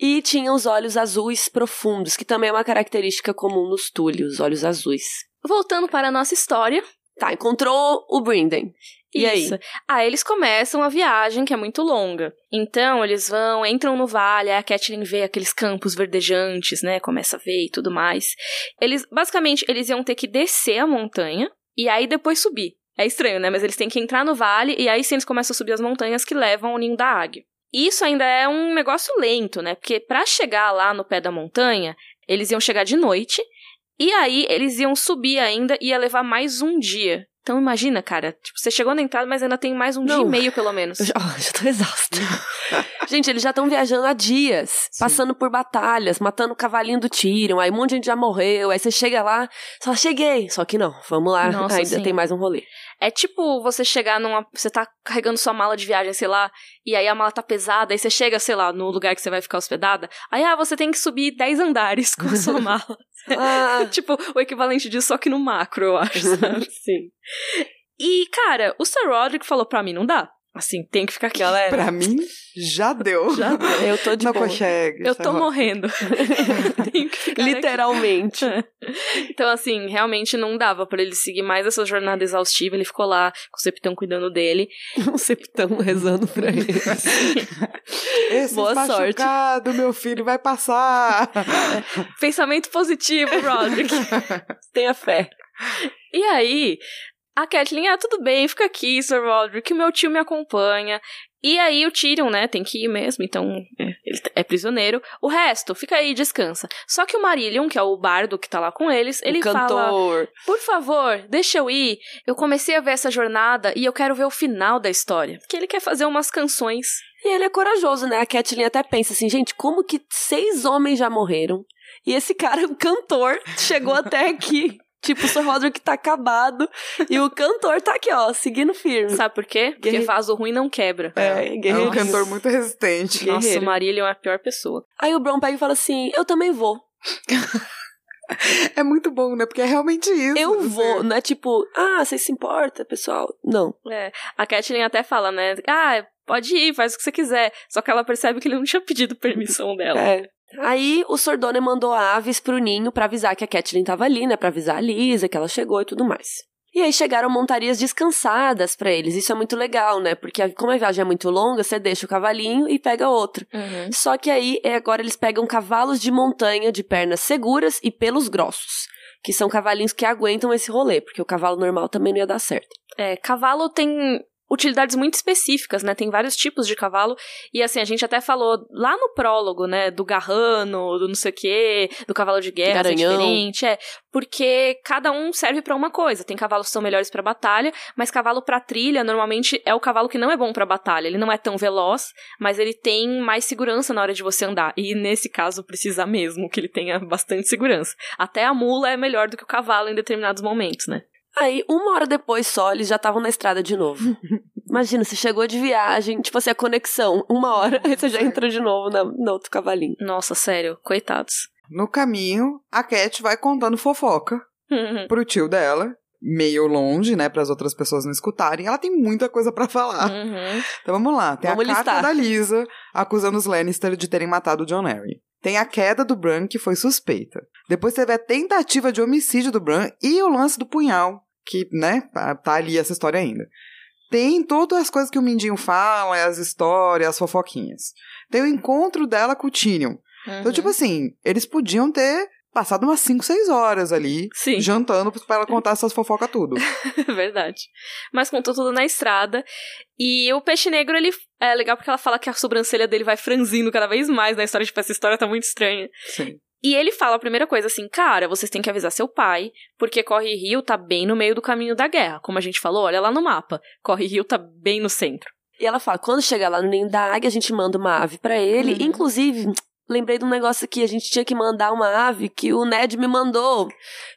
e tinha os olhos azuis profundos, que também é uma característica comum nos Tully, os olhos azuis. Voltando para a nossa história. Tá, encontrou o Brinden. E aí? Isso. Aí eles começam a viagem, que é muito longa. Então, eles vão, entram no vale, a Catelyn vê aqueles campos verdejantes, né? Começa a ver e tudo mais. Eles, basicamente, eles iam ter que descer a montanha e aí depois subir. É estranho, né? Mas eles têm que entrar no vale e aí sim eles começam a subir as montanhas que levam ao ninho da águia. Isso ainda é um negócio lento, né? Porque para chegar lá no pé da montanha, eles iam chegar de noite e aí eles iam subir ainda e ia levar mais um dia. Então imagina, cara, tipo, você chegou na entrada, mas ainda tem mais um dia Não. e meio, pelo menos. Eu já, oh, já tô exausta. gente, eles já estão viajando há dias, Sim. passando por batalhas, matando o cavalinho do Tyrion, aí um monte de gente já morreu, aí você chega lá, só cheguei. Só que não, vamos lá, Nossa, ainda sim. tem mais um rolê. É tipo você chegar numa. Você tá carregando sua mala de viagem, sei lá, e aí a mala tá pesada, aí você chega, sei lá, no lugar que você vai ficar hospedada, aí ah, você tem que subir 10 andares com a sua mala. Ah, tipo, o equivalente disso, só que no macro, eu acho, sabe? sim. E, cara, o Sir Roderick falou pra mim, não dá. Assim, tem que ficar aqui. Galera, Pra mim, já deu. Já eu tô de Não boa. consegue. Eu tô sabe? morrendo. Tenho que ficar aqui. Literalmente. Então, assim, realmente não dava pra ele seguir mais essa jornada exaustiva. Ele ficou lá com o Septão cuidando dele. um septão rezando pra ele. Esse Boa machucado, meu filho, vai passar. Pensamento positivo, Roderick. Tenha fé. E aí, a Kathleen, ah, tudo bem, fica aqui, Sir Roderick, meu tio me acompanha. E aí o Tyrion, né, tem que ir mesmo, então é, ele é prisioneiro. O resto, fica aí, descansa. Só que o Marillion, que é o bardo que tá lá com eles, ele o fala... cantor. Por favor, deixa eu ir. Eu comecei a ver essa jornada e eu quero ver o final da história. Porque ele quer fazer umas canções. E ele é corajoso, né? A Kathleen até pensa assim, gente, como que seis homens já morreram? E esse cara, o cantor, chegou até aqui. Tipo, o Sir Roderick tá acabado e o cantor tá aqui, ó, seguindo firme. Sabe por quê? Porque Guerreiro. vaso ruim não quebra. É, É um guerreiro. cantor muito resistente. Nossa, guerreiro. o Marillion é a pior pessoa. Aí o Bron pega e fala assim, eu também vou. É muito bom, né? Porque é realmente isso. Eu assim. vou, não é tipo, ah, vocês se importam, pessoal? Não. É, a Kathleen até fala, né? Ah, pode ir, faz o que você quiser. Só que ela percebe que ele não tinha pedido permissão dela. É. Aí o Sordone mandou aves pro ninho pra avisar que a Kathleen tava ali, né? Pra avisar a Lisa que ela chegou e tudo mais. E aí chegaram montarias descansadas pra eles. Isso é muito legal, né? Porque como a viagem é muito longa, você deixa o cavalinho e pega outro. Uhum. Só que aí é, agora eles pegam cavalos de montanha de pernas seguras e pelos grossos. Que são cavalinhos que aguentam esse rolê, porque o cavalo normal também não ia dar certo. É, cavalo tem utilidades muito específicas, né? Tem vários tipos de cavalo. E assim, a gente até falou lá no prólogo, né? Do garrano, do não sei o quê, do cavalo de guerra, é diferente. É, porque cada um serve pra uma coisa. Tem cavalos que são melhores pra batalha, mas cavalo pra trilha, normalmente, é o cavalo que não é bom pra batalha. Ele não é tão veloz, mas ele tem mais segurança na hora de você andar. E nesse caso, precisa mesmo que ele tenha bastante segurança. Até a mula é melhor do que o cavalo em determinados momentos, né? Aí, uma hora depois só, eles já estavam na estrada de novo. Imagina, você chegou de viagem, tipo assim, a conexão, uma hora, aí você já entra de novo na, no outro cavalinho. Nossa, sério, coitados. No caminho, a Cat vai contando fofoca pro tio dela. Meio longe, né, para as outras pessoas não escutarem. Ela tem muita coisa pra falar. Uhum. Então vamos lá. Tem Vamos a carta listar. da Lisa acusando os Lannister de terem matado o John Arryn. Tem a queda do Bran, que foi suspeita. Depois teve a tentativa de homicídio do Bran e o lance do punhal, que, né, tá tá ali essa história ainda. Tem todas as coisas que o Mindinho fala, as histórias, as fofoquinhas. Tem o encontro dela com o Tyrion. Então, Uhum. tipo assim, eles podiam ter passado umas 5, 6 horas ali, Sim. jantando pra ela contar essas fofocas tudo. Verdade. Mas contou tudo na estrada. E o peixe negro, ele é legal porque ela fala que a sobrancelha dele vai franzindo cada vez mais na história. Tipo, essa história tá muito estranha. Sim. E ele fala a primeira coisa assim, cara, vocês têm que avisar seu pai, porque Corre Rio tá bem no meio do caminho da guerra. Como a gente falou, olha lá no mapa. Corre Rio tá bem no centro. E ela fala, quando chegar lá no ninho da águia, a gente manda uma ave pra ele. Uhum. Inclusive, lembrei de um negócio aqui, a gente tinha que mandar uma ave que o Ned me mandou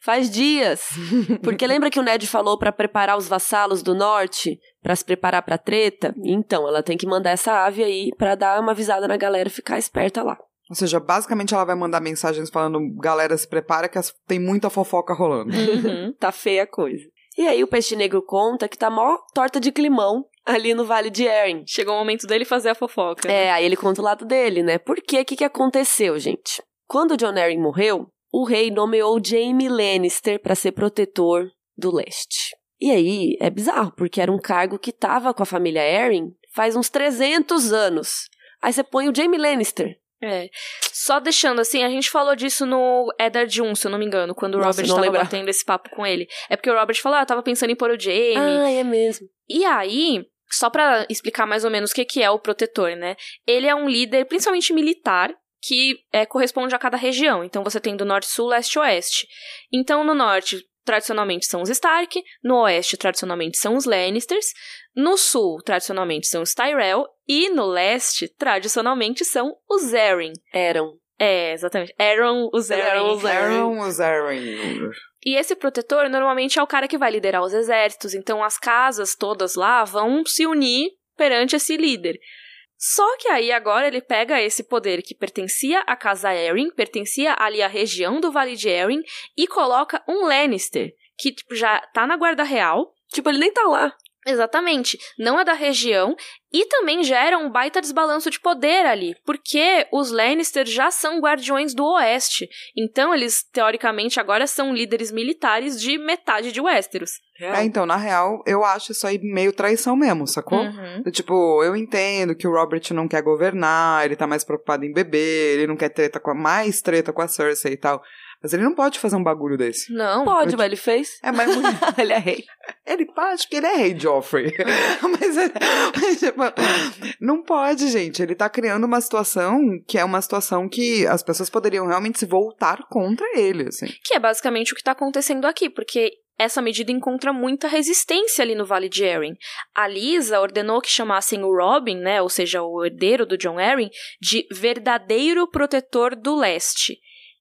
faz dias. Porque lembra que o Ned falou pra preparar os vassalos do norte, pra se preparar pra treta? Então, ela tem que mandar essa ave aí pra dar uma avisada na galera ficar esperta lá. Ou seja, basicamente ela vai mandar mensagens falando: galera, se prepara que tem muita fofoca rolando. Tá feia a coisa. E aí o peixe negro conta que tá mó torta de climão ali no Vale de Erin. Chegou o momento dele fazer a fofoca. É, aí ele conta o lado dele, né? Por quê? O que, que aconteceu, gente? Quando John Arryn morreu, o rei nomeou Jaime Lannister pra ser protetor do leste. E aí, é bizarro, porque era um cargo que tava com a família Arryn faz uns 300 anos. Aí você põe o Jamie Lannister. É. Só deixando assim, a gente falou disso no Eddard 1, se eu não me engano, quando o Nossa, Robert tava lembrava. batendo esse papo com ele. É porque o Robert falou, ah, eu tava pensando em pôr o Jamie. Ah, é mesmo. E aí, só pra explicar mais ou menos o que, que é o protetor, né? Ele é um líder, principalmente militar, que é, corresponde a cada região. Então você tem do norte, sul, leste e oeste. Então no norte, tradicionalmente são os Stark, no oeste, tradicionalmente são os Lannisters, no sul, tradicionalmente são os Tyrell, e no leste, tradicionalmente são os Arryn. Eram. É, exatamente. Aaron, os Arryn. Eram os Arryn. Aaron os Aaron. E esse protetor normalmente é o cara que vai liderar os exércitos, então as casas todas lá vão se unir perante esse líder. Só que aí agora ele pega esse poder que pertencia à casa Arryn, pertencia ali à região do Vale de Arryn, e coloca um Lannister, que tipo, já tá na guarda real, Tipo, ele nem tá lá. Exatamente, não é da região e também gera um baita desbalanço de poder ali, porque os Lannister já são guardiões do Oeste, então eles teoricamente agora são líderes militares de metade de Westeros. É, então, na real, eu acho isso aí meio traição mesmo, sacou? Uhum. Tipo, eu entendo que o Robert não quer governar, ele tá mais preocupado em beber, ele não quer treta com a, mais treta com a Cersei e tal. Mas ele não pode fazer um bagulho desse. Não, Pode, eu- mas ele fez. É, mas muito- ele é rei. ele acho que ele é rei Joffrey. mas, é- mas, tipo, não pode, gente. Ele tá criando uma situação que é uma situação que as pessoas poderiam realmente se voltar contra ele, assim. que é basicamente o que tá acontecendo aqui, porque essa medida encontra muita resistência ali no Vale de Arryn. A Lisa ordenou que chamassem o Robin, né, ou seja, o herdeiro do John Arryn, de verdadeiro protetor do leste.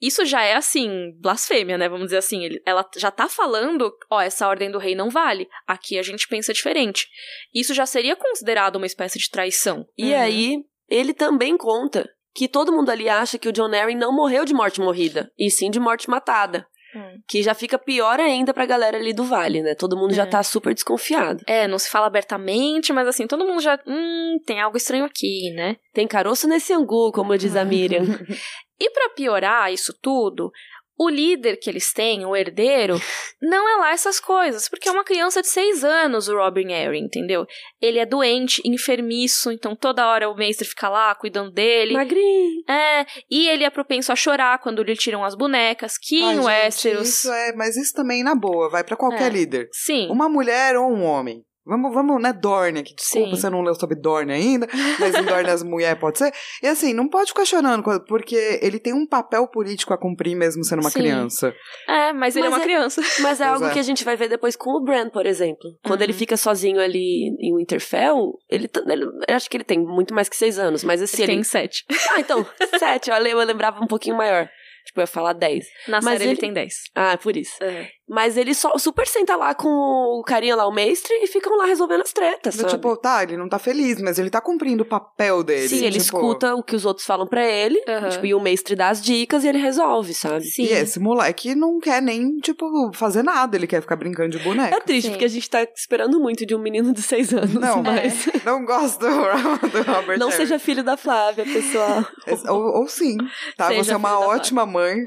Isso já é, assim, blasfêmia, né? Vamos dizer assim. Ele- ela já tá falando, ó, essa ordem do rei não vale. Aqui a gente pensa diferente. Isso já seria considerado uma espécie de traição. E Uhum. aí, ele também conta que todo mundo ali acha que o John Arryn não morreu de morte morrida, e sim de morte matada. Hum. Que já fica pior ainda pra galera ali do vale, né? Todo mundo já É. tá super desconfiado. É, não se fala abertamente, mas assim, todo mundo já. Hum, tem algo estranho aqui, né? Tem caroço nesse angu, como diz a Miriam. E pra piorar isso tudo, o líder que eles têm, o herdeiro, não é lá essas coisas, porque é uma criança de seis anos, o Robin Arryn, entendeu? Ele é doente, enfermiço, então toda hora o mestre fica lá cuidando dele. Magrinho. É, e ele é propenso a chorar quando lhe tiram as bonecas, que Ai, em gente, Westeros... Isso é, mas isso também na boa, vai pra qualquer É. líder. Sim, Uma mulher ou um homem. Vamos, vamos, né, Dorne aqui. Desculpa, Sim. você não leu sobre Dorne ainda, mas em Dorne as mulheres pode ser. E assim, não pode ficar chorando, porque ele tem um papel político a cumprir mesmo sendo uma Sim. criança. é, mas ele Mas é uma é- criança. Mas é algo é. que a gente vai ver depois com o Bran, por exemplo. Quando Uhum. ele fica sozinho ali em Winterfell, ele, ele- eu acho que ele tem muito mais que seis anos, mas assim, Ele ele... tem sete. Ah, então, sete, eu eu lembrava um pouquinho maior. Tipo, eu ia falar dez. Na Mas série ele ele- tem dez. Ah, por isso. É. Mas ele só super senta lá com o carinha lá, o mestre, e ficam lá resolvendo as tretas, sabe? Tipo, tá, ele não tá feliz, mas ele tá cumprindo o papel dele. Sim, ele tipo, escuta o que os outros falam pra ele, Aham. tipo, e o mestre dá as dicas e ele resolve, sabe? Sim. E esse moleque não quer nem, tipo, fazer nada, ele quer ficar brincando de boneca. É triste, Sim. porque a gente tá esperando muito de um menino de seis anos, Não, mas Não gosto do, do Robert não Harris. seja filho da Flávia, pessoal. Ou, ou sim, tá? Seja você é uma ótima mãe.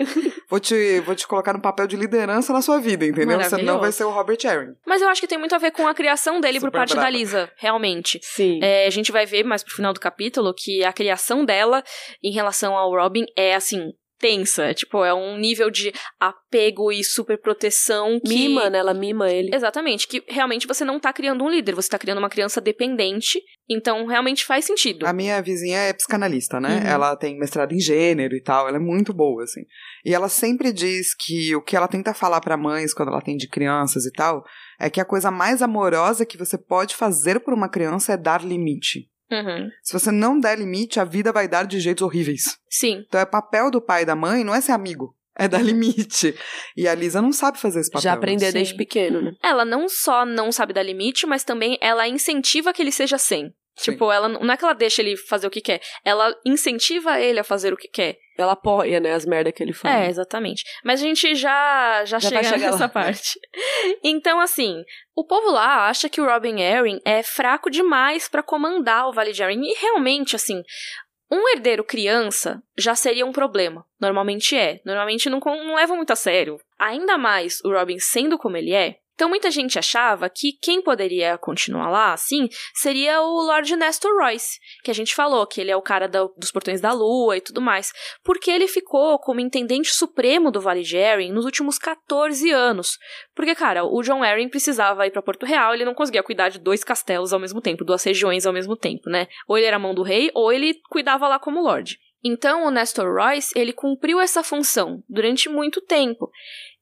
Vou te, vou te colocar no papel de liderança na sua vida, entendeu? Você não vai ser o Robert Harris. Mas eu acho que tem muito a ver com a criação dele por Super parte da brava. Lisa, realmente. Sim. É, a gente vai ver mais pro final do capítulo que a criação dela em relação ao Robin é assim. Tensa, tipo, é um nível de apego e super proteção que. Mima, né? Ela mima ele. Exatamente, que realmente você não tá criando um líder, você tá criando uma criança dependente, então realmente faz sentido. A minha vizinha é psicanalista, né? Uhum. Ela tem mestrado em gênero e tal, ela é muito boa, assim. E ela sempre diz que o que ela tenta falar pra mães quando ela atende crianças e tal, é que a coisa mais amorosa que você pode fazer por uma criança é dar limite. Uhum. Se você não der limite, a vida vai dar de jeitos horríveis. Sim. Então é papel do pai e da mãe, não é ser amigo, é dar limite. E a Lisa não sabe fazer esse papel. Já né? aprendeu desde pequeno, né? Ela não só não sabe dar limite, mas também ela incentiva que ele seja sem. Sim. Tipo, ela não é que ela deixa ele fazer o que quer, ela incentiva ele a fazer o que quer. Ela apoia, né, as merdas que ele fala. É, exatamente. Mas a gente já já, Já vai chega nessa lá. parte. Então, assim, o povo lá acha que o Robin Arryn é fraco demais pra comandar o Vale de Arryn. E realmente, assim, um herdeiro criança já seria um problema. Normalmente é. Normalmente não, não leva muito a sério. Ainda mais o Robin sendo como ele é. Então muita gente achava que quem poderia continuar lá, assim, seria o Lord Nestor Royce, que a gente falou, que ele é o cara do, dos Portões da Lua e tudo mais, porque ele ficou como intendente supremo do Vale de Arryn nos últimos 14 anos. Porque, cara, o John Arryn precisava ir para Porto Real, ele não conseguia cuidar de dois castelos ao mesmo tempo, duas regiões ao mesmo tempo, né? Ou ele era mão do rei, ou ele cuidava lá como Lorde. Então, o Nestor Royce, ele cumpriu essa função durante muito tempo.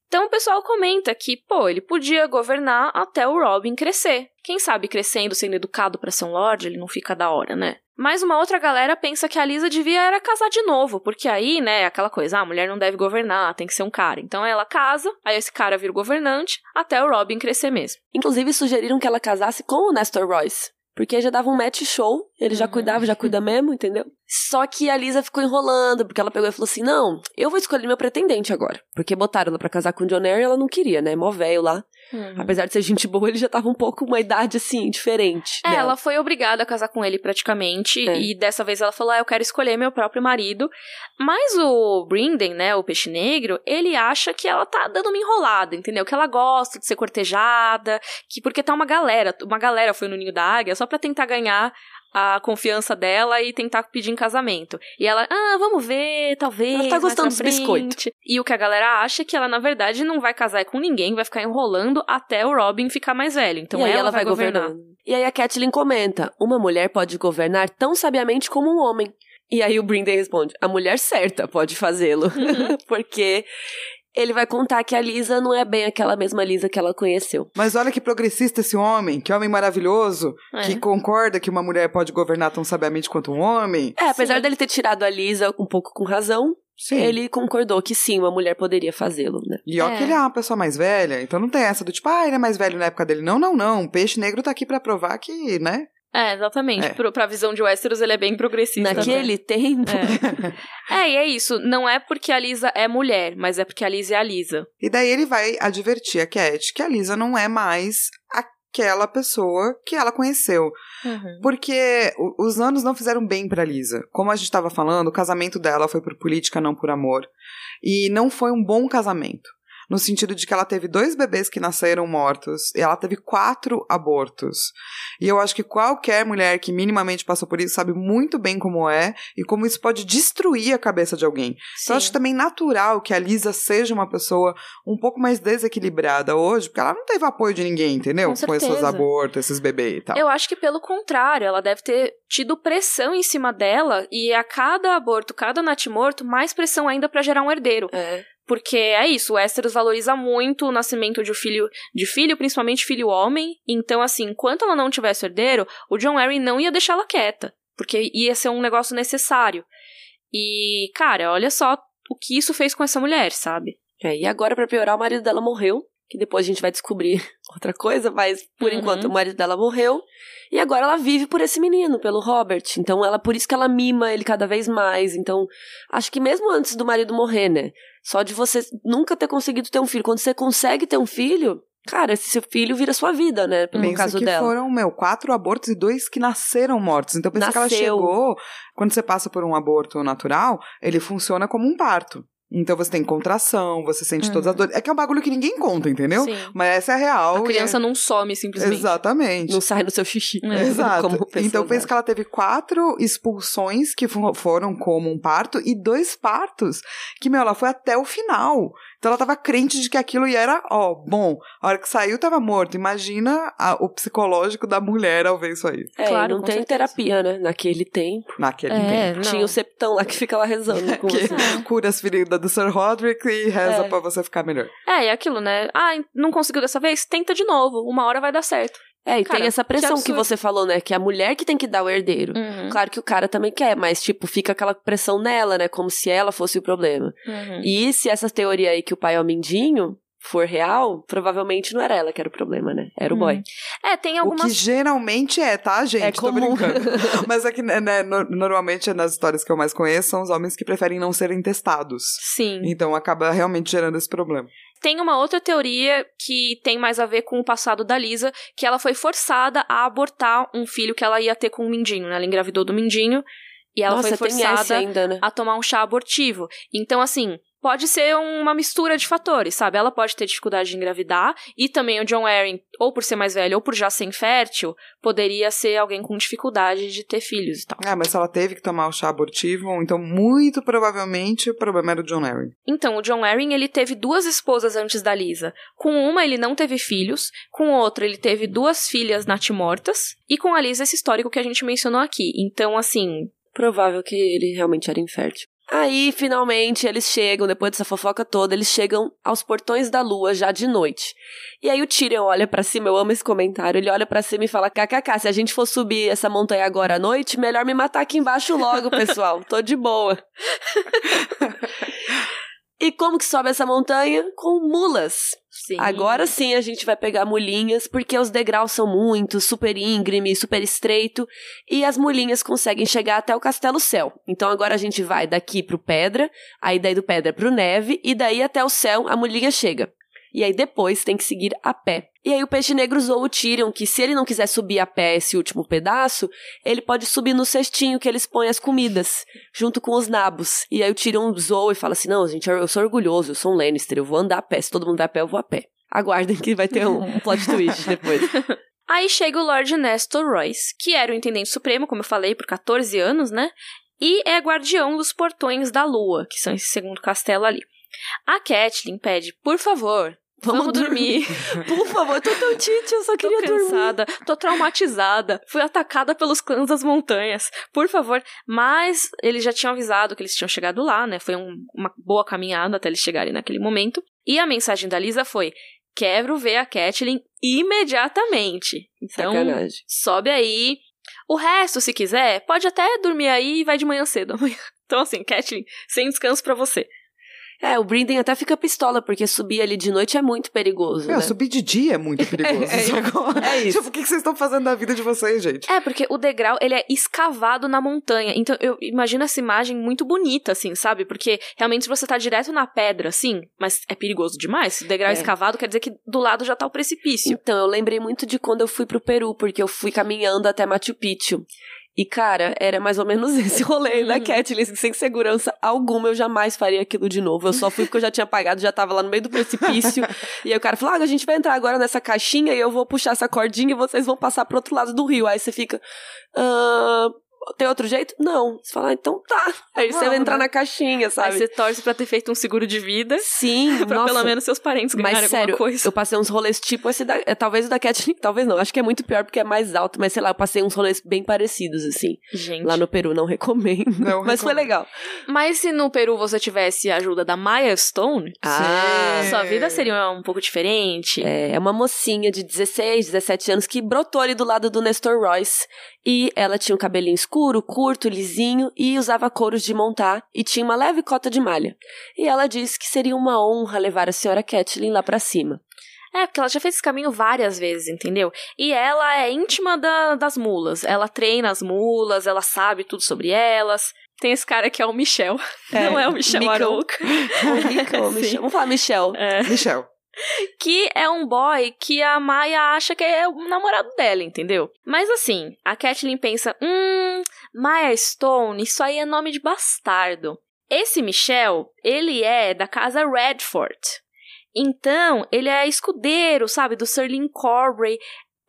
Então o pessoal comenta que, pô, ele podia governar até o Robin crescer. Quem sabe crescendo, sendo educado para ser um Lorde, ele não fica da hora, né? Mas uma outra galera pensa que a Lisa devia era casar de novo, porque aí, né, aquela coisa, ah, a mulher não deve governar, tem que ser um cara. Então ela casa, aí esse cara vira governante, até o Robin crescer mesmo. Inclusive sugeriram que ela casasse com o Nestor Royce. Porque já dava um match show, ele já Uhum. cuidava, já cuida mesmo, entendeu? Só que a Lisa ficou enrolando, porque ela pegou e falou assim: não, eu vou escolher meu pretendente agora. Porque botaram ela pra casar com o John Arryn e ela não queria, né? Mó velho lá. Apesar de ser gente boa, ele já tava um pouco uma idade assim, diferente. É, dela. ela foi obrigada a casar com ele praticamente, É. e dessa vez ela falou: ah, eu quero escolher meu próprio marido. Mas o Brinden, né, o peixe negro, ele acha que ela tá dando uma enrolada, entendeu? Que ela gosta de ser cortejada, que porque tá uma galera, uma galera foi no ninho da águia só pra tentar ganhar a confiança dela e tentar pedir em casamento. E ela, ah, vamos ver, talvez. Ela tá gostando dos biscoitos. E o que a galera acha é que ela, na verdade, não vai casar com ninguém, vai ficar enrolando até o Robin ficar mais velho. Então e aí ela, ela vai, governar. governando. E aí a Kathleen comenta: uma mulher pode governar tão sabiamente como um homem. E aí o Brinden responde: a mulher certa pode fazê-lo. Uhum. Porque ele vai contar que a Lisa não é bem aquela mesma Lisa que ela conheceu. Mas olha que progressista esse homem, que homem maravilhoso, É. que concorda que uma mulher pode governar tão sabiamente quanto um homem. É, apesar Sim. dele ter tirado a Lisa um pouco com razão, Sim. ele concordou que sim, uma mulher poderia fazê-lo, né? E ó É. que ele é uma pessoa mais velha, então não tem essa do tipo, ah, ele é mais velho na época dele. Não, não, não. O peixe negro tá aqui pra provar que, né? É, exatamente. É. Pro, pra visão de Westeros, ele é bem progressista. Naquele tempo. É. é, e é isso. Não é porque a Lisa é mulher, mas é porque a Lisa é a Lisa. E daí ele vai advertir a Cat que a Lisa não é mais aquela pessoa que ela conheceu. Porque o- os anos não fizeram bem pra Lisa. Como a gente estava falando, o casamento dela foi por política, não por amor. E não foi um bom casamento. No sentido de que ela teve dois bebês que nasceram mortos e ela teve quatro abortos. E eu acho que qualquer mulher que minimamente passou por isso sabe muito bem como é e como isso pode destruir a cabeça de alguém. Então, eu acho também natural que a Lisa seja uma pessoa um pouco mais desequilibrada hoje, porque ela não teve apoio de ninguém, entendeu? Com esses certeza. abortos, esses bebês e tal. Eu acho que pelo contrário, ela deve ter tido pressão em cima dela e a cada aborto, cada natimorto, mais pressão ainda pra gerar um herdeiro. É. Porque é isso, o Westeros valoriza muito o nascimento de um filho, de filho, principalmente filho homem. Então, assim, enquanto ela não tivesse herdeiro, o John Arryn não ia deixá-la quieta. Porque ia ser um negócio necessário. E, cara, olha só o que isso fez com essa mulher, sabe? É, e agora, pra piorar, o marido dela morreu. Que depois a gente vai descobrir outra coisa, mas por Uhum. enquanto o marido dela morreu. E agora ela vive por esse menino, pelo Robert. Então ela, por isso que ela mima ele cada vez mais. Então, acho que mesmo antes do marido morrer, né? Só de você nunca ter conseguido ter um filho. Quando você consegue ter um filho, cara, esse seu filho vira sua vida, né? No Pensa caso que dela. foram, meu, quatro abortos e dois que nasceram mortos. Então pensa que ela Nasceu. chegou. Quando você passa por um aborto natural, ele funciona como um parto. Então você tem contração, você sente Uhum. todas as dores. É que é um bagulho que ninguém conta, entendeu? Sim. Mas essa é a real. A criança e não some é... simplesmente. Exatamente. Não sai no seu xixi. É. Exato. Então pensa que ela teve quatro expulsões que fo- foram como um parto e dois partos que, meu, ela foi até o final. Então ela tava crente de que aquilo ia era, ó, bom, a hora que saiu tava morto. Imagina a- o psicológico da mulher ao ver isso aí. É, Claro, não tem certeza. terapia, né? Naquele tempo. Naquele É, tempo. não. Tinha o septão lá que fica lá rezando com Que você. cura as feridas do Sir Roderick e reza É. pra você ficar melhor. É, é aquilo, né? Ah, não conseguiu dessa vez? Tenta de novo. Uma hora vai dar certo. É, e Cara, tem essa que pressão que, absurdo. você falou, né? Que é a mulher que tem que dar o herdeiro. Uhum. Claro que o cara também quer, mas, tipo, fica aquela pressão nela, né? Como se ela fosse o problema. Uhum. E se essa teoria aí que o pai é o Mindinho for real, provavelmente não era ela que era o problema, né? Era o boy. É, tem O que algumas. geralmente é, tá, gente? É Tô comum. brincando. Mas é que, né, né, no- normalmente nas histórias que eu mais conheço são os homens que preferem não serem testados. Sim. Então acaba realmente gerando esse problema. Tem uma outra teoria que tem mais a ver com o passado da Lisa, que ela foi forçada a abortar um filho que ela ia ter com o Mindinho, né? Ela engravidou do Mindinho e ela Nossa, foi forçada ainda, né? a tomar um chá abortivo. Então, assim, pode ser uma mistura de fatores, sabe? Ela pode ter dificuldade de engravidar e também o John Arryn, ou por ser mais velho ou por já ser infértil, poderia ser alguém com dificuldade de ter filhos e tal. Ah, mas ela teve que tomar o chá abortivo, então muito provavelmente o problema era o John Arryn. Então, o John Arryn, ele teve duas esposas antes da Lisa. Com uma, ele não teve filhos. Com outra, ele teve duas filhas natimortas. E com a Lisa, esse histórico que a gente mencionou aqui. Então, assim... Provável que ele realmente era infértil. Aí, finalmente, eles chegam, depois dessa fofoca toda, eles chegam aos portões da lua já de noite. E aí o Tyrion olha para cima, eu amo esse comentário, ele olha para cima e fala: "KKK, se a gente for subir essa montanha agora à noite, melhor me matar aqui embaixo logo, pessoal. Tô de boa." E como que sobe essa montanha? Com mulas. Sim. Agora sim a gente vai pegar mulinhas, porque os degraus são muito, super íngreme, super estreito, e as mulinhas conseguem chegar até o Castelo Céu. Então agora a gente vai daqui pro Pedra, aí daí do Pedra pro Neve, e daí até o céu a mulinha chega. E aí depois tem que seguir a pé. E aí o Peixe Negro usou o Tyrion que se ele não quiser subir a pé esse último pedaço, ele pode subir no cestinho que eles põem as comidas, junto com os nabos. E aí o Tyrion zoa e fala assim, não, gente, eu sou orgulhoso, eu sou um Lannister, eu vou andar a pé, se todo mundo vai a pé, eu vou a pé. Aguardem que vai ter um, plot twist depois. Aí chega o Lord Nestor Royce, que era o Intendente Supremo, como eu falei, por 14 anos, né? E é guardião dos portões da lua, que são esse segundo castelo ali. A Catelyn pede, por favor, Vamos, dormir. Por favor, tô tão tite, eu só queria tô cansada, dormir. tô traumatizada, fui atacada pelos clãs das montanhas. Por favor. Mas eles já tinham avisado que eles tinham chegado lá, né? Foi um, uma boa caminhada até eles chegarem naquele momento. E a mensagem da Lisa foi: quero ver a Catelyn imediatamente. Então, Sacanagem. sobe aí. O resto, se quiser, pode até dormir aí e vai de manhã cedo amanhã. Então, assim, Catelyn, sem descanso para você. É, o Brinden até fica pistola, porque subir ali de noite é muito perigoso. Meu, né? subir de dia é muito perigoso. É, é, é isso. Tipo, o que vocês estão fazendo da vida de vocês, gente? É, porque o degrau, ele é escavado na montanha. Então, eu imagino essa imagem muito bonita, assim, sabe? Porque, realmente, se você tá direto na pedra, assim, mas é perigoso demais. O degrau é. É. escavado, quer dizer que do lado já tá o precipício. Então, eu lembrei muito de quando eu fui pro Peru, porque eu fui caminhando até Machu Picchu. E, cara, era mais ou menos esse rolê da Catelyn, sem segurança alguma, eu jamais faria aquilo de novo. Eu só fui porque eu já tinha pagado, já tava lá no meio do precipício. e aí o cara falou, ah, a gente vai entrar agora nessa caixinha e eu vou puxar essa cordinha e vocês vão passar pro outro lado do rio. Aí você fica, ah... Tem outro jeito? Não. Você fala, ah, então tá. Aí você vai entrar né? na caixinha, Aí sabe? você torce pra ter feito um seguro de vida. Sim, pra nossa. pelo menos seus parentes ganharem Mas sério, alguma coisa. eu passei uns rolês tipo esse da. é, Talvez o da Cat, talvez não. Acho que é muito pior porque é mais alto, mas sei lá, eu passei uns rolês bem parecidos, assim. Gente. Lá no Peru, não recomendo. Não mas foi recomendo. legal. Mas se no Peru você tivesse a ajuda da Maya Stone, Ah, sua vida seria um pouco diferente. É, é uma mocinha de 16, 17 anos que brotou ali do lado do Nestor Royce. E ela tinha um cabelinho escuro, curto, lisinho e usava couros de montar e tinha uma leve cota de malha. E ela disse que seria uma honra levar a senhora Catelyn lá pra cima. É, porque ela já fez esse caminho várias vezes, entendeu? E ela é íntima da- das mulas. Ela treina as mulas, ela sabe tudo sobre elas. Tem esse cara que é o Michel. É, Não é o Michel Michael. Arouca. Ou Michel, ou Sim. Michel. Vamos falar Michel. É. Michel. Que é um boy que a Maya acha que é o namorado dela, entendeu? Mas assim, a Kathleen pensa: hum, Maya Stone, isso aí é nome de bastardo. Esse Michel, ele é da casa Redford. Então, ele é escudeiro, sabe, do Sir Corbray.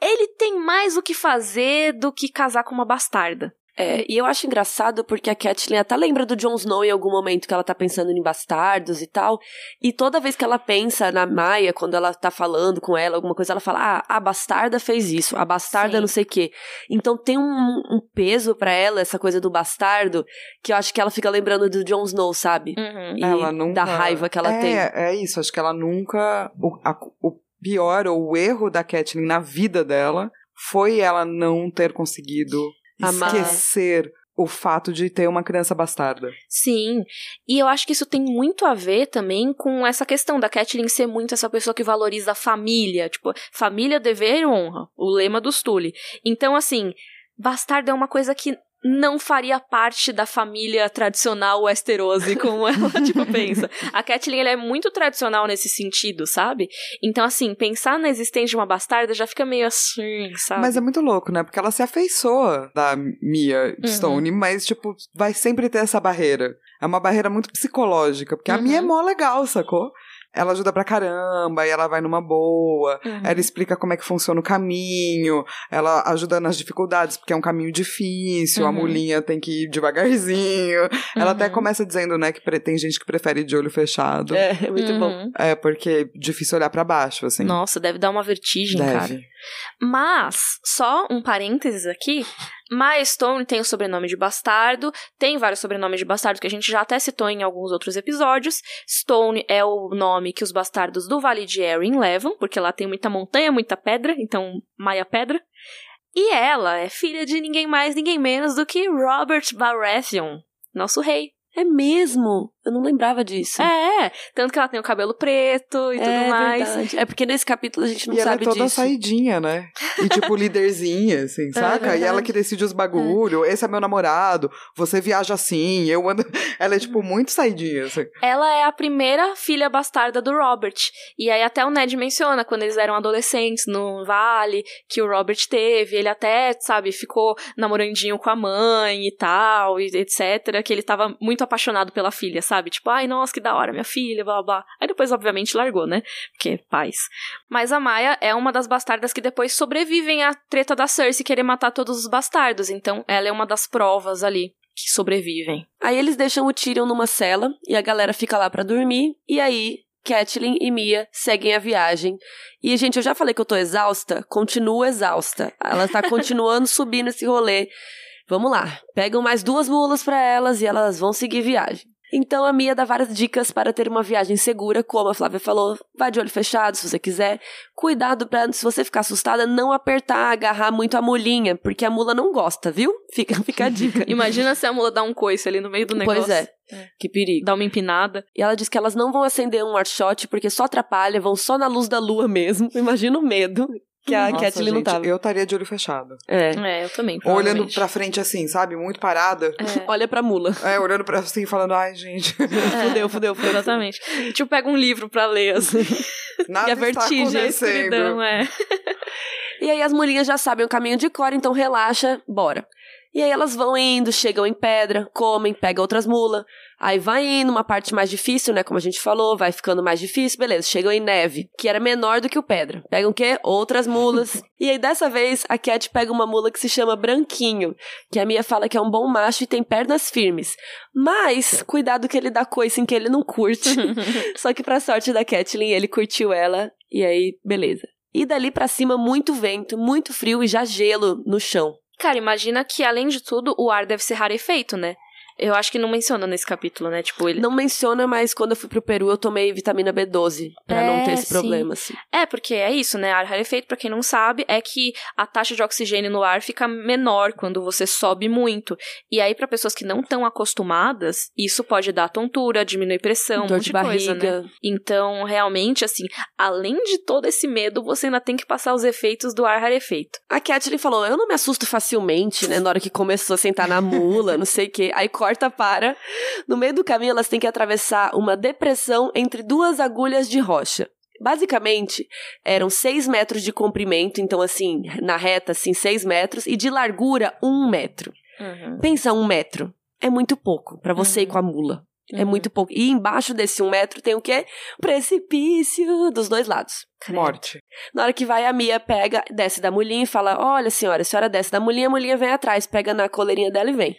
Ele tem mais o que fazer do que casar com uma bastarda. É, e eu acho engraçado porque a Catelyn até lembra do Jon Snow em algum momento que ela tá pensando em bastardos e tal. E toda vez que ela pensa na Maia, quando ela tá falando com ela, alguma coisa, ela fala: Ah, a bastarda fez isso, a bastarda Sim. não sei o quê. Então tem um, um peso pra ela, essa coisa do bastardo, que eu acho que ela fica lembrando do Jon Snow, sabe? Uhum. E ela nunca... da raiva que ela é, tem. É isso, acho que ela nunca... O, a- o pior ou o erro da Catelyn na vida dela foi ela não ter conseguido Amar. esquecer o fato de ter uma criança bastarda. Sim, e eu acho que isso tem muito a ver também com essa questão da Catelyn ser muito essa pessoa que valoriza a família, tipo, família, dever e honra, o lema dos Tully. Então, assim, bastardo é uma coisa que não faria parte da família tradicional Westerosi, como ela, tipo, pensa. A Catelyn, ela é muito tradicional nesse sentido, sabe? Então, assim, pensar na existência de uma bastarda já fica meio assim, sabe? Mas é muito louco, né? Porque ela se afeiçoa da Mia Uhum. Stone, mas, tipo, vai sempre ter essa barreira. É uma barreira muito psicológica, porque a Uhum. Mia é mó legal, sacou? Ela ajuda pra caramba, e ela vai numa boa, Uhum. ela explica como é que funciona o caminho, ela ajuda nas dificuldades, porque é um caminho difícil, a Uhum. mulinha tem que ir devagarzinho. Ela até Uhum. começa dizendo, né, que pre- tem gente que prefere de olho fechado. É, é muito bom. Uhum. É, porque é difícil olhar pra baixo, assim. Nossa, deve dar uma vertigem, cara. Deve. Mas, só um parênteses aqui. Maya Stone tem o sobrenome de bastardo, tem vários sobrenomes de bastardo que a gente já até citou em alguns outros episódios. Stone é o nome que os bastardos do Vale de Erin levam, porque lá tem muita montanha, muita pedra, então Maya Pedra. E ela é filha de ninguém mais, ninguém menos do que Robert Baratheon, nosso rei. É mesmo? Eu não lembrava disso. É, tanto que ela tem o cabelo preto e tudo é mais. verdade. É porque nesse capítulo a gente não e ela sabe é toda disso. saidinha, né? E tipo, líderzinha, assim, saca? e verdade. ela que decide os bagulho. Esse é meu namorado, você viaja assim, eu ando. Ela é, tipo, muito saidinha, assim. Ela é a primeira filha bastarda do Robert. E aí até o Ned menciona quando eles eram adolescentes no vale, que o Robert teve, ele até, sabe, ficou namorandinho com a mãe e tal, e etc, que ele tava muito apaixonado pela filha, sabe? Tipo, ai, nossa, que da hora, minha filha, blá blá. Aí depois obviamente largou, né? Porque paz. Mas a Maia é uma das bastardas que depois sobrevivem à treta da Cersei querer matar todos os bastardos, então ela é uma das provas ali que sobrevivem. Aí eles deixam o Tyrion numa cela e a galera fica lá pra dormir. E aí, Catelyn e Mia seguem a viagem. E, gente, eu já falei que eu tô exausta. Continuo exausta. Ela tá continuando subindo esse rolê. Vamos lá. Pegam mais duas mulas pra elas e elas vão seguir viagem. Então a Mia dá várias dicas para ter uma viagem segura, como a Flávia falou, vai de olho fechado se você quiser. Cuidado pra, se você ficar assustada, não apertar, agarrar muito a mulinha, porque a mula não gosta, viu? Fica, fica a dica. Imagina se a mula dá um coice ali no meio do negócio. Pois é. Que perigo. Dá uma empinada. E ela diz que elas não vão acender um arshot porque só atrapalha, vão só na luz da lua mesmo. Imagina o medo que a Nossa, Kathleen não gente, tava. Eu estaria de olho fechado. É. É, eu também. Ou olhando pra frente assim, sabe? Muito parada. É. Olha pra mula. É, olhando pra assim, falando, ai, gente, Fudeu, fudeu, fudeu. Exatamente. Tipo, pega um livro pra ler, assim. nada E a está vertigem, a acontecendo. Escuridão, é. E aí as mulinhas já sabem o caminho de cor, então relaxa, bora. E aí elas vão indo, chegam em pedra, comem, pegam outras mulas. Aí vai indo, uma parte mais difícil, né? Como a gente falou, vai ficando mais difícil, beleza. Chegam em neve, que era menor do que o pedra. Pegam o quê? Outras mulas. e aí dessa vez a Cat pega uma mula que se chama Branquinho, que a Mia fala que é um bom macho e tem pernas firmes. Mas, cuidado que ele dá coice em que ele não curte. Só que pra sorte da Catelyn, ele curtiu ela, e aí, beleza. E dali pra cima, muito vento, muito frio e já gelo no chão. Cara, imagina que, além de tudo, o ar deve ser rarefeito, né? Eu acho que não menciona nesse capítulo, né? Tipo, ele. Não menciona, mas quando eu fui pro Peru, eu tomei vitamina B12 pra não É, ter esse sim. problema, assim. É, porque é isso, né? Ar rarefeito, pra quem não sabe, é que a taxa de oxigênio no ar fica menor quando você sobe muito. E aí, pra pessoas que não estão acostumadas, isso pode dar tontura, diminuir pressão, um Dor monte de de coisa, né? barriga. Então, realmente, assim, além de todo esse medo, você ainda tem que passar os efeitos do ar rarefeito. A Kathleen falou: Eu não me assusto facilmente, né? Na hora que começou a sentar na mula, não sei o quê. Aí corta para. No meio do caminho, elas têm que atravessar uma depressão entre duas agulhas de rocha. Basicamente, eram seis metros de comprimento, então, assim, na reta, assim, seis metros, e de largura, um metro. Pensa um metro. É muito pouco pra você ir Uhum. com a mula. É Uhum. muito pouco. E embaixo desse um metro tem o quê? Precipício dos dois lados. Morte. Na hora que vai, a Mia pega, desce da mulinha e fala: Olha, senhora, a senhora desce da mulinha, a mulinha vem atrás, pega na coleirinha dela e vem.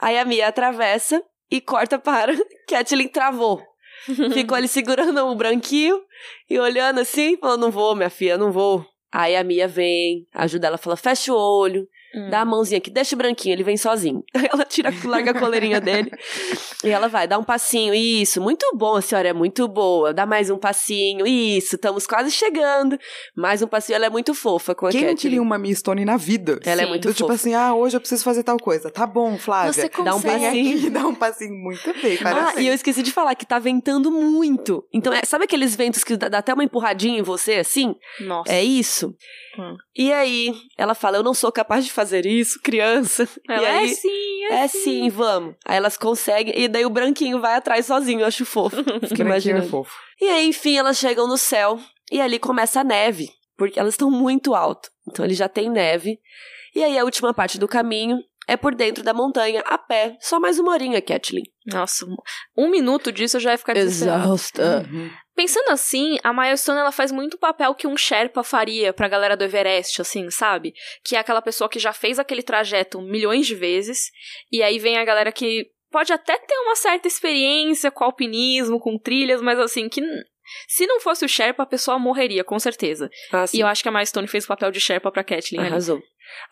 Aí a Mia atravessa e corta para. Kathleen travou. Ficou ali segurando o branquinho e olhando assim, falou: Não vou, minha filha, não vou. Aí a Mia vem, ajuda ela, fala: Fecha o olho, Hum. dá a mãozinha aqui, deixa o branquinho, ele vem sozinho. Ela tira, larga a coleirinha dele e ela vai, dá um passinho, isso, muito bom, a senhora é muito boa, dá mais um passinho, isso, estamos quase chegando, mais um passinho, ela é muito fofa com a Quem não Kathleen. queria uma Miss Stone na vida? Ela é Sim. muito Do tipo fofa. assim, ah, hoje eu preciso fazer tal coisa. Tá bom, Flávia. Você Dá um consegue. passinho. Aqui, dá um passinho muito bem, Ah, parabéns. e eu esqueci de falar que tá ventando muito. Então, é- sabe aqueles ventos que dá, dá até uma empurradinha em você, assim? Nossa. É isso. Hum. E aí, ela fala: Eu não sou capaz de fazer isso, criança? Ela e aí, é sim, é, é sim, vamos. Aí elas conseguem, e daí o branquinho vai atrás sozinho, eu acho fofo. Fico Branquinho é imaginando. fofo. E aí, enfim, elas chegam no céu, e ali começa a neve, porque elas estão muito alto. Então ele já tem neve. E aí a última parte do caminho é por dentro da montanha, a pé. Só mais uma horinha, Kathleen. Nossa, um minuto disso eu já ia ficar. Exausta. Uhum. Pensando assim, a Milestone ela faz muito o papel que um Sherpa faria pra galera do Everest, assim, sabe? Que é aquela pessoa que já fez aquele trajeto milhões de vezes, e aí vem a galera que pode até ter uma certa experiência com alpinismo, com trilhas, mas assim, que se não fosse o Sherpa, a pessoa morreria, com certeza. Ah, sim. E eu acho que a Milestone fez o papel de Sherpa pra Kathleen ali. Arrasou.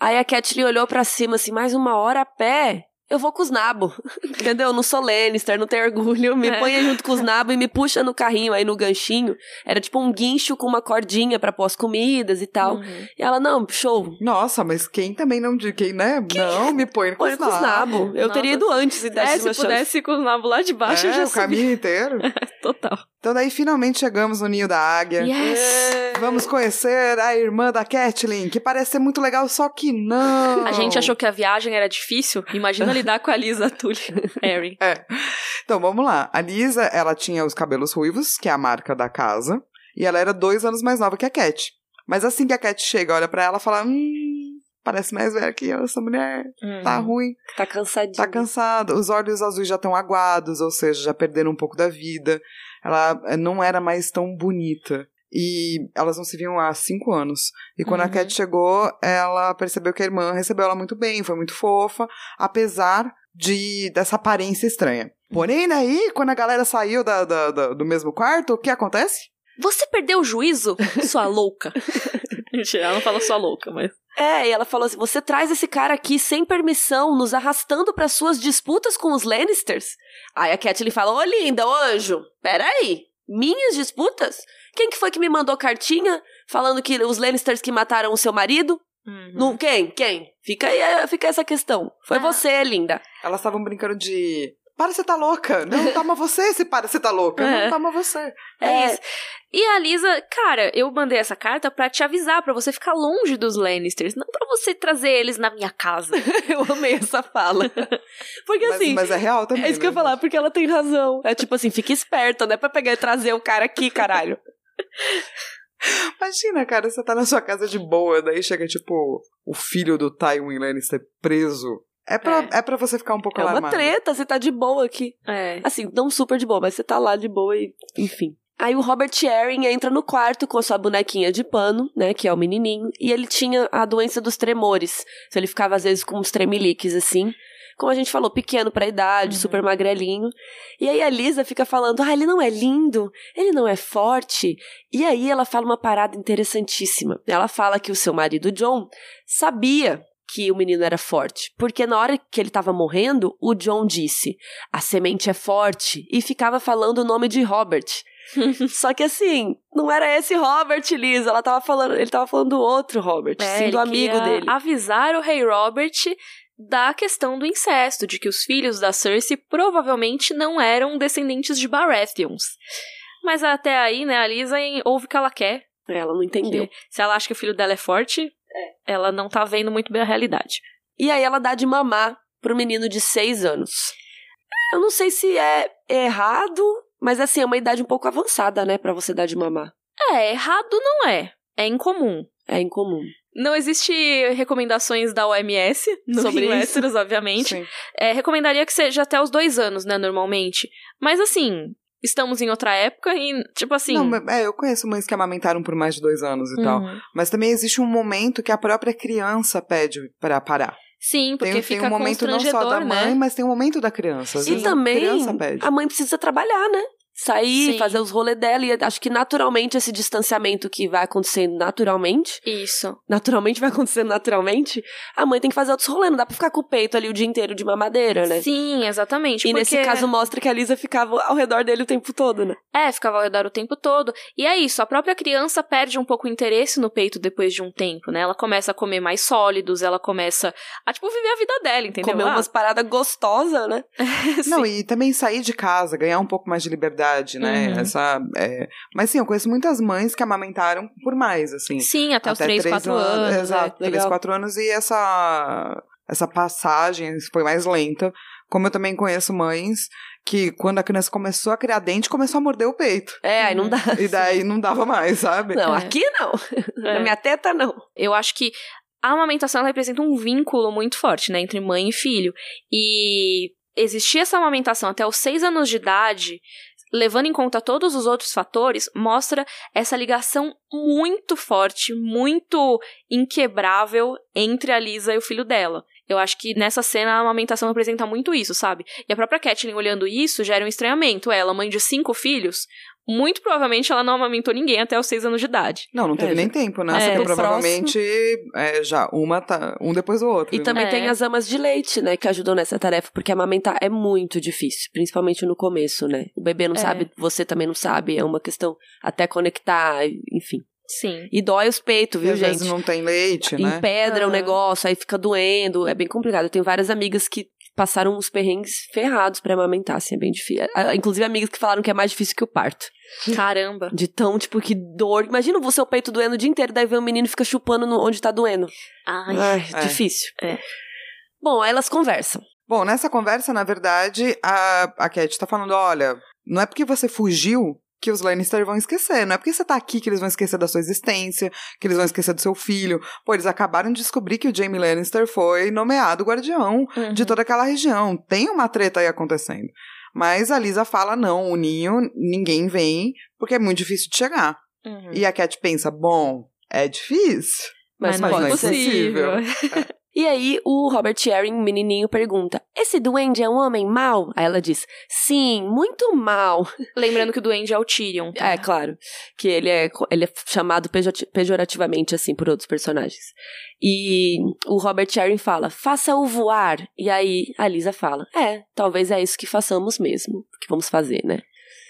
Aí a Kathleen olhou pra cima assim, mais uma hora a pé. Eu vou com os nabos. Entendeu? Não sou Lannister, não tenho orgulho. Me É. põe junto com os nabos e me puxa no carrinho aí no ganchinho. Era tipo um guincho com uma cordinha pra pôr as comidas e tal. Uhum. E ela, não, show. Nossa, mas quem também não de quem, né? Não, me põe com Põe os com os nabos. nabos. Eu Nossa. teria ido antes e desse É, uma se chance. pudesse com os nabos lá de baixo, eu É, já o caminho inteiro. Total. Então daí finalmente chegamos no ninho da águia. Yes! Vamos conhecer a irmã da Kathleen, que parece ser muito legal, só que não. A gente achou que a viagem era difícil. Imagina lidar com a Lisa Tully. Erin. É. Então vamos lá. A Lisa, ela tinha os cabelos ruivos, que é a marca da casa, e ela era dois anos mais nova que a Cat. Mas assim que a Cat chega, olha pra ela e fala: Hum, parece mais velha que eu, essa mulher. Tá Uhum. ruim, Tá cansadinha. tá cansada. Os olhos azuis já estão aguados, ou seja, já perderam um pouco da vida. Ela eh, não era mais tão bonita. E elas não se viam há cinco anos. E quando a Uhum. Cat chegou, ela percebeu que a irmã recebeu ela muito bem, foi muito fofa, apesar de dessa aparência estranha. Porém, daí, quando a galera saiu da, da- da- do mesmo quarto, o que acontece? Você perdeu o juízo, sua louca? Mentira, ela não fala sua louca, mas. É, e ela falou assim: você traz esse cara aqui sem permissão, nos arrastando para suas disputas com os Lannisters? Aí a Catelyn fala: Ô linda, ô anjo, peraí, minhas disputas? Quem que foi que me mandou cartinha falando que os Lannisters que mataram o seu marido? Uhum. Não, quem? Quem? Fica aí fica essa questão. Foi Ah. você, linda. Elas estavam brincando de. Para, você tá louca! Não toma você se para, você tá louca! É. Não toma você! É isso. E a Lisa, cara, eu mandei essa carta pra te avisar, pra você ficar longe dos Lannisters, não pra você trazer eles na minha casa. Eu amei essa fala. Porque Mas, assim. mas é real também. É isso que eu ia né? falar, porque ela tem razão. É tipo assim, fica esperta, não é pra pegar e trazer o cara aqui, caralho. Imagina, cara, você tá na sua casa de boa, daí chega, tipo, o filho do Tywin Lannister preso. É pra, é. pra você ficar um pouco É uma alarmado. treta, você tá de boa aqui. É. Assim, não super de boa, mas você tá lá de boa e, enfim. Aí o Robert Arryn entra no quarto com a sua bonequinha de pano, né, que é o menininho, e ele tinha a doença dos tremores. Então ele ficava às vezes com uns tremeliques assim. Como a gente falou, pequeno pra idade, Uhum. super magrelinho. E aí a Lisa fica falando: "Ah, ele não é lindo, ele não é forte". E aí ela fala uma parada interessantíssima. Ela fala que o seu marido John sabia que o menino era forte, porque na hora que ele estava morrendo, o John disse: "A semente é forte" e ficava falando o nome de Robert. Só que assim, não era esse Robert, Lisa, ela tava falando, ele tava falando do outro Robert, É, sim, ele do amigo dele. Avisar o rei Robert da questão do incesto, de que os filhos da Cersei provavelmente não eram descendentes de Baratheons. Mas até aí, né, a Lisa ouve o que ela quer. Ela não entendeu. se ela acha que o filho dela é forte, ela não tá vendo muito bem a realidade. E aí ela dá de mamar pro menino de seis anos. Eu não sei se é errado, mas assim, é uma idade um pouco avançada, né, pra você dar de mamar. É, errado não é. É incomum. É incomum. Não existe recomendações da OMS no Sobre isso. Obviamente. É, recomendaria que seja até os dois anos, né, normalmente. Mas assim, estamos em outra época e, tipo assim. Não, é, eu conheço mães que amamentaram por mais de dois anos e tal. Uhum. Mas também existe um momento que a própria criança pede pra parar. Sim, porque Tem, fica tem um momento não só da mãe, né? mas tem um momento da criança. Às E a também criança pede. a mãe precisa trabalhar, né? Sair, Sim. fazer os rolês dela. E acho que naturalmente esse distanciamento que vai acontecendo naturalmente, Isso. naturalmente vai acontecendo naturalmente, a mãe tem que fazer outros rolês. Não dá pra ficar com o peito ali o dia inteiro de mamadeira, né? Sim, exatamente. E porque... nesse caso mostra que a Lisa ficava ao redor dele o tempo todo, né? É, ficava ao redor o tempo todo. E é isso, a própria criança perde um pouco o interesse no peito depois de um tempo, né? Ela começa a comer mais sólidos, ela começa a, tipo, viver a vida dela, entendeu? Comer Ah, umas paradas gostosas, né? Não, e também sair de casa, ganhar um pouco mais de liberdade, né? Uhum. Essa, é... Mas sim, eu conheço muitas mães que amamentaram por mais, assim. Sim, até, os 3, três 4 anos. Exato, é, 3, legal. 4 anos. E essa, essa passagem foi mais lenta. Como eu também conheço mães que, quando a criança começou a criar dente, começou a morder o peito. É, aí não dá. E daí não dava mais, sabe? Não, É. aqui não. Na É. minha teta, não. Eu acho que a amamentação representa um vínculo muito forte, né, entre mãe e filho. E existir essa amamentação até os seis anos de idade, levando em conta todos os outros fatores, mostra essa ligação muito forte, muito inquebrável entre a Lisa e o filho dela. Eu acho que nessa cena a amamentação representa muito isso, sabe? E a própria Kathleen olhando isso gera um estranhamento. Ela, mãe de cinco filhos, muito provavelmente ela não amamentou ninguém até os seis anos de idade. Não, não teve É, nem tempo, né? é, Porque o provavelmente é, já uma tá um depois do outro. E também É. tem as amas de leite, né, que ajudam nessa tarefa, porque amamentar é muito difícil, principalmente no começo, né? O bebê não É. sabe, você também não sabe, é uma questão até conectar, enfim. Sim. E dói os peitos, E viu, às gente? vezes não tem leite, né? Empedra o Ah. negócio, aí fica doendo, é bem complicado. Eu tenho várias amigas que passaram uns perrengues ferrados pra amamentar, assim, é bem difícil. Inclusive amigas que falaram que é mais difícil que o parto. Caramba. De tão, tipo, que dor. Imagina o seu peito doendo o dia inteiro, daí vem o menino e fica chupando no- onde tá doendo. Ai. Ai, É. difícil. É. Bom, aí elas conversam. Bom, nessa conversa, na verdade, a, a Cat tá falando: olha, não é porque você fugiu que os Lannister vão esquecer. Não é porque você tá aqui que eles vão esquecer da sua existência, que eles vão esquecer do seu filho. Pô, eles acabaram de descobrir que o Jaime Lannister foi nomeado guardião Uhum. de toda aquela região. Tem uma treta aí acontecendo. Mas a Lisa fala: não, o ninho, ninguém vem, porque é muito difícil de chegar. Uhum. E a Cat pensa: bom, é difícil. Mas, não pode é possível. E aí o Robert Shearing, menininho, pergunta: Esse duende é um homem mau? Aí ela diz: Sim, muito mau. Lembrando que o duende é o Tyrion. É, claro. Que ele é, ele é chamado pejorativamente, assim, por outros personagens. E o Robert Shearing fala: Faça-o voar. E aí a Lisa fala: É, talvez é isso que façamos mesmo. Que vamos fazer, né?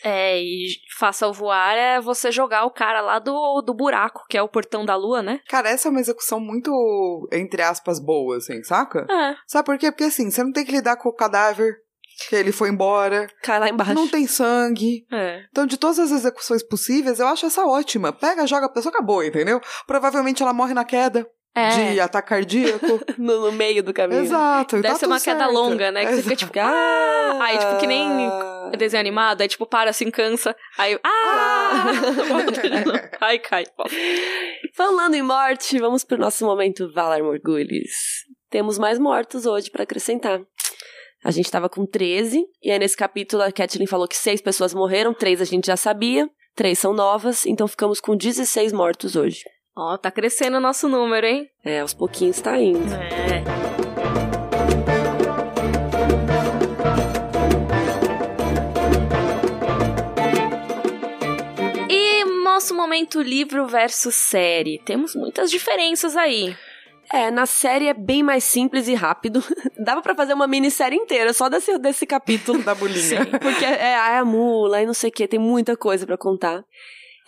É, e faça o voar é você jogar o cara lá do, do buraco, que é o portão da lua, né? Cara, essa é uma execução muito, entre aspas, boa, assim, saca? É. Sabe por quê? Porque assim, você não tem que lidar com o cadáver, que ele foi embora, Cai lá embaixo. não tem sangue. É. Então, de todas as execuções possíveis, eu acho essa ótima. Pega, joga a pessoa, acabou, entendeu? Provavelmente ela morre na queda É. de ataque cardíaco. no, no meio do caminho. Exato. Deve tá ser uma tudo queda certo. longa, né? Que você fica Exato. tipo, ah! Aí, tipo, que nem desenho animado, aí, tipo, para, assim, cansa. Aí, ah! Aí cai. volta. Falando em morte, vamos pro nosso momento Valar Morgulhos. Temos mais mortos hoje pra acrescentar. A gente tava com 13, e aí nesse capítulo a Kathleen falou que seis pessoas morreram, três a gente já sabia, três são novas, então ficamos com 16 mortos hoje. Ó, tá crescendo o nosso número, hein? É, aos pouquinhos tá indo. É. E nosso momento livro versus série. Temos muitas diferenças aí. É, na série é bem mais simples e rápido. Dava pra fazer uma minissérie inteira só desse, desse capítulo. Da bolinha. Porque é ai, a mula e não sei o que, tem muita coisa pra contar.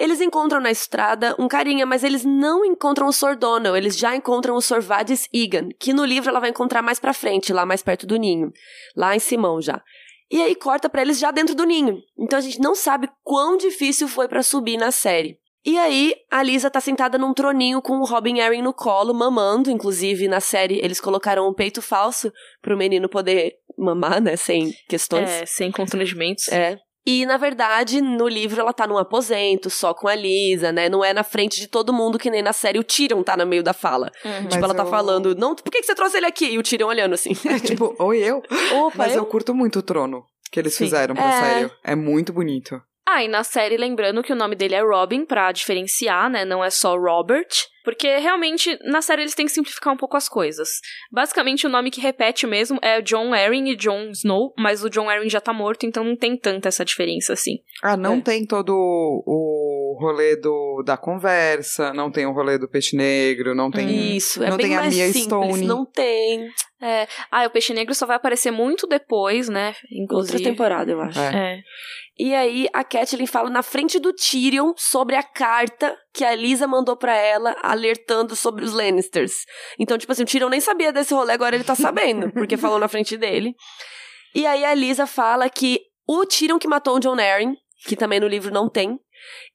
Eles encontram na estrada um carinha, mas eles não encontram o Sor Donald, eles já encontram o Sor Vadis Egan, que no livro ela vai encontrar mais pra frente, lá mais perto do ninho, lá em Simão já. E aí corta pra eles já dentro do ninho. Então a gente não sabe quão difícil foi pra subir na série. E aí, a Lisa tá sentada num troninho com o Robin Arryn no colo, mamando. Inclusive, na série, eles colocaram um peito falso pro menino poder mamar, né? Sem questões. É, sem constrangimentos. É. E, na verdade, no livro ela tá num aposento, só com a Lisa, né? Não é na frente de todo mundo, que nem na série o Tyrion tá no meio da fala. Uhum. tipo, ela tá eu- falando, não, por que, que você trouxe ele aqui? E o Tyrion olhando assim. tipo, oi eu. Opa, Mas eu eu... curto muito o trono que eles Sim. fizeram pra É. série. É muito bonito. Ah, e na série, lembrando que o nome dele é Robin, pra diferenciar, né? Não é só Robert. Porque realmente, na série, eles têm que simplificar um pouco as coisas. Basicamente, o nome que repete mesmo é John Arryn e Jon Snow, mas o John Arryn já tá morto, então não tem tanta essa diferença assim. Ah, não É. tem todo o rolê do, da conversa, não tem o rolê do peixe negro, não tem. Isso, é Não bem tem a mais Mia simples. Stone. Não tem. É. Ah, o Peixe Negro só vai aparecer muito depois, né? Inclusive. Outra temporada, eu acho. É. É. E aí, a Catelyn fala na frente do Tyrion sobre a carta que a Lisa mandou pra ela, alertando sobre os Lannisters. Então, tipo assim, o Tyrion nem sabia desse rolê, agora ele tá sabendo, porque falou na frente dele. E aí, a Lisa fala que o Tyrion que matou o John Arryn que também no livro não tem.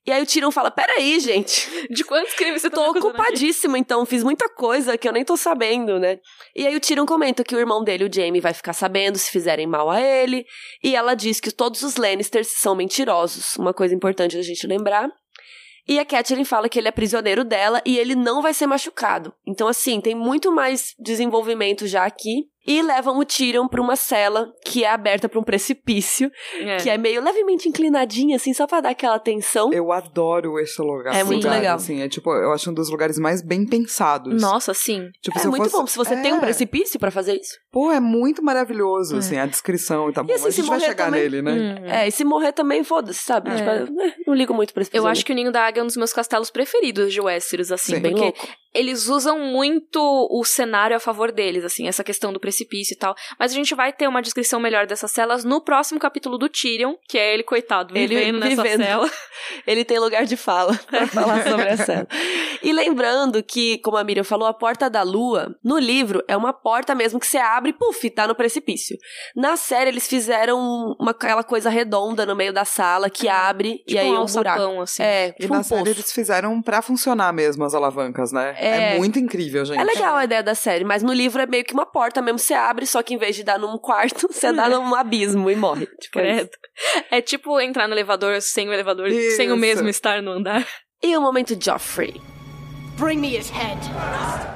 E aí o Tyrion fala: Peraí, gente. De quantos crimes você tá Tô ocupadíssimo, então fiz muita coisa que eu nem tô sabendo, né? E aí o Tyrion comenta que o irmão dele, o Jaime, vai ficar sabendo se fizerem mal a ele. E ela diz que todos os Lannisters são mentirosos. Uma coisa importante da gente lembrar. E a Catelyn fala que ele é prisioneiro dela e ele não vai ser machucado. Então, assim, tem muito mais desenvolvimento já aqui. E levam o Tyrion pra uma cela que é aberta pra um precipício, É. que é meio levemente inclinadinha, assim, só pra dar aquela tensão. Eu adoro esse lugar. É muito lugar, legal. Assim, é tipo, eu acho um dos lugares mais bem pensados. Nossa, sim. Tipo, É se muito fosse- bom. Se você tem um É. precipício pra fazer isso. Pô, é muito maravilhoso, É. assim, a descrição e tá bom. assim, a se gente vai morrer chegar também- nele, né? Hum. É, e se morrer também, foda-se, sabe? É. Tipo, é, não ligo muito pra esse Eu acho que o Ninho da Águia é um dos meus castelos preferidos de Westeros, assim, Sim. bem porque louco. eles usam muito o cenário a favor deles, assim, essa questão do precipício e tal. Mas a gente vai ter uma descrição melhor dessas celas no próximo capítulo do Tyrion, que é ele, coitado, Ele vivendo nessa vivendo. cela. Ele tem lugar de fala pra falar sobre a cena. E lembrando que, como a Miriam falou, a porta da lua, no livro, é uma porta mesmo que você abre e, puf, tá no precipício. Na série, eles fizeram uma, aquela coisa redonda no meio da sala que abre e Tipo aí um um buraco. alçapão, assim. É, E tipo na um série poço. eles fizeram pra funcionar mesmo as alavancas, né? É. muito incrível, gente. É legal a ideia da série, mas no livro é meio que uma porta mesmo, você abre, só que em vez de dar num quarto, você dá num abismo e morre. Tipo, é. É tipo entrar no elevador sem o elevador, Isso. sem o mesmo estar no andar. E o momento Joffrey. Bring me his head.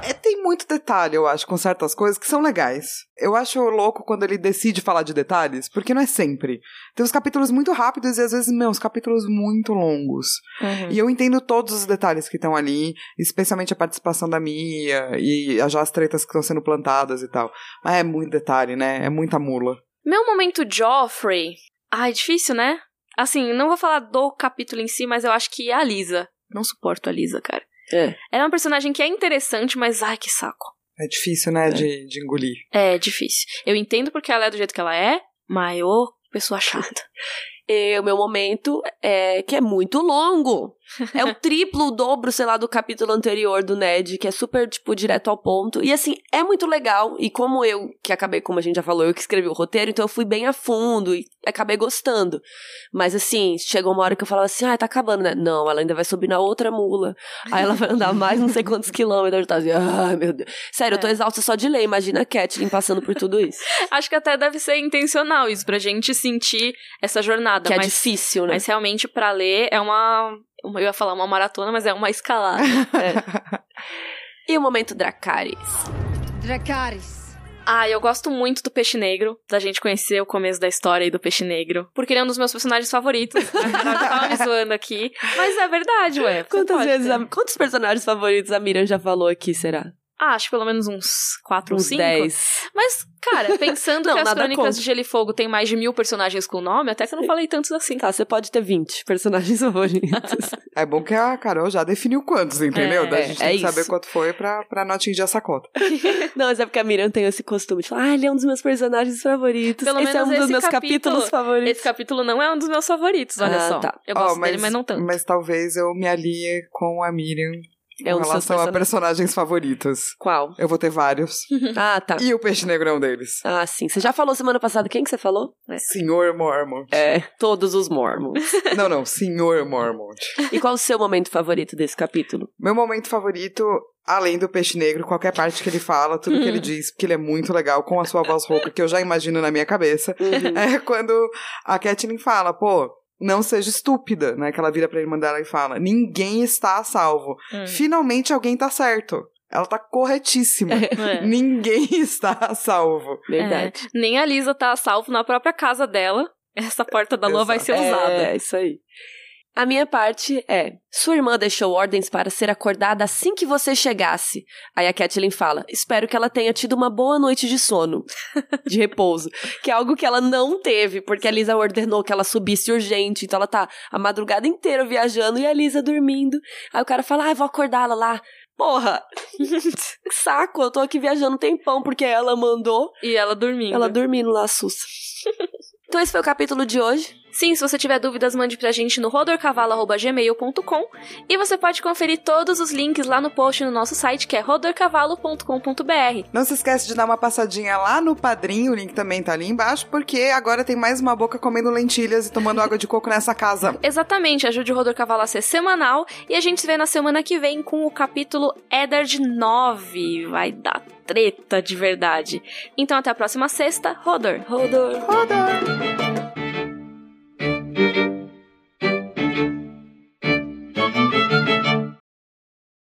É, tem muito detalhe, eu acho, com certas coisas que são legais. Eu acho louco quando ele decide falar de detalhes, porque não é sempre. Tem uns capítulos muito rápidos e às vezes, meu, uns capítulos muito longos. E eu entendo todos os detalhes que estão ali, especialmente a participação da Mia e já as tretas que estão sendo plantadas e tal. Mas é muito detalhe, né? É muita mula. Meu momento Joffrey. Ai, difícil, né? Assim, não vou falar do capítulo em si, mas eu acho que é a Lisa. Não suporto a Lisa, cara. É. Ela é uma personagem que é interessante, mas ai, que saco. É difícil, né, de, de engolir. É difícil. Eu entendo porque ela é do jeito que ela é, mas ô, pessoa chata. E o meu momento é que é muito longo. É o triplo, o dobro, sei lá, do capítulo anterior do Ned, que é super, tipo, direto ao ponto. E assim, é muito legal. E como eu, que acabei, como a gente já falou, eu que escrevi o roteiro, então eu fui bem a fundo e acabei gostando. Mas assim, chegou uma hora que eu falava assim, ah, tá acabando, né? Não, ela ainda vai subir na outra mula. Aí ela vai andar mais não sei quantos quilômetros. Eu tava assim, ai meu Deus. Sério, eu tô É. exausta só de ler. Imagina a Catelyn passando por tudo isso. Acho que até deve ser intencional isso, pra gente sentir essa jornada. Que é mas, difícil, né? mas realmente, pra ler, é uma. Eu ia falar uma maratona, mas é uma escalada. E o momento Dracarys. Dracarys. Ah, eu gosto muito do Peixe Negro, da gente conhecer o começo da história aí do Peixe Negro. Porque ele é um dos meus personagens favoritos. A Carol já tava me zoando aqui. Mas é verdade, ué. Quantas vezes, a- quantos personagens favoritos a Miriam já falou aqui, será? Ah, acho pelo menos uns quatro ou Uns cinco. 10. Mas, cara, pensando Não, que as Crônicas contra. de Gelo e Fogo tem mais de mil personagens com nome, até que eu não falei tantos assim. Tá, você pode ter 20 personagens favoritos. É bom que a Carol já definiu quantos, entendeu? É, Daí a gente é tem que saber quanto foi pra, pra não atingir essa cota. Não, mas é porque a Miriam tem esse costume de falar, ah, ele é um dos meus personagens favoritos. Pelo esse é um menos dos esse meus capítulo- capítulos favoritos. Esse capítulo não é um dos meus favoritos, olha Ah, só. tá. Eu gosto dele, mas não tanto. Mas talvez eu me alie com a Miriam É um seus relação a personagens. favoritos. Qual? Eu vou ter vários. Ah, tá. E o Peixe Negro é um deles. Ah, sim. Você já falou semana passada quem que você falou? Senhor Mormont. É, todos os Mormons. Não, não, Senhor Mormont. e qual o seu momento favorito desse capítulo? Meu momento favorito, além do Peixe Negro, qualquer parte que ele fala, tudo que ele diz, porque ele é muito legal, com a sua voz rouca, que eu já imagino na minha cabeça, Uhum. é quando a Catelyn fala, pô, não seja estúpida, né? Que ela vira pra irmã dela e fala, ninguém está a salvo. Hum. Finalmente alguém tá certo. Ela tá corretíssima. É. Ninguém está a salvo. Verdade. É, nem a Lisa tá a salvo na própria casa dela. Essa porta da lua vai ser usada. É, isso aí. A minha parte é: sua irmã deixou ordens para ser acordada assim que você chegasse. Aí a Kathleen fala: espero que ela tenha tido uma boa noite de sono, de repouso. Que é algo que ela não teve, porque a Lisa ordenou que ela subisse urgente. Então ela tá a madrugada inteira viajando e a Lisa dormindo. Aí o cara fala: ai, vou acordá-la lá. Porra! saco, eu tô aqui viajando um tempão porque ela mandou. E ela dormindo. Ela dormindo lá, sussa. então esse foi o capítulo de hoje. Sim, se você tiver dúvidas, mande pra gente no rodorcavalo.gmail.com e você pode conferir todos os links lá no post no nosso site, que é rodorcavalo.com.br. Não se esquece de dar uma passadinha lá no Padrinho, o link também tá ali embaixo, porque agora tem mais uma boca comendo lentilhas e tomando água de coco nessa casa. Exatamente, ajude o Rodor Cavalo a ser semanal e a gente se vê na semana que vem com o capítulo Eddard 9. Vai dar treta de verdade. Então até a próxima sexta. Rodor. Rodor. Rodor!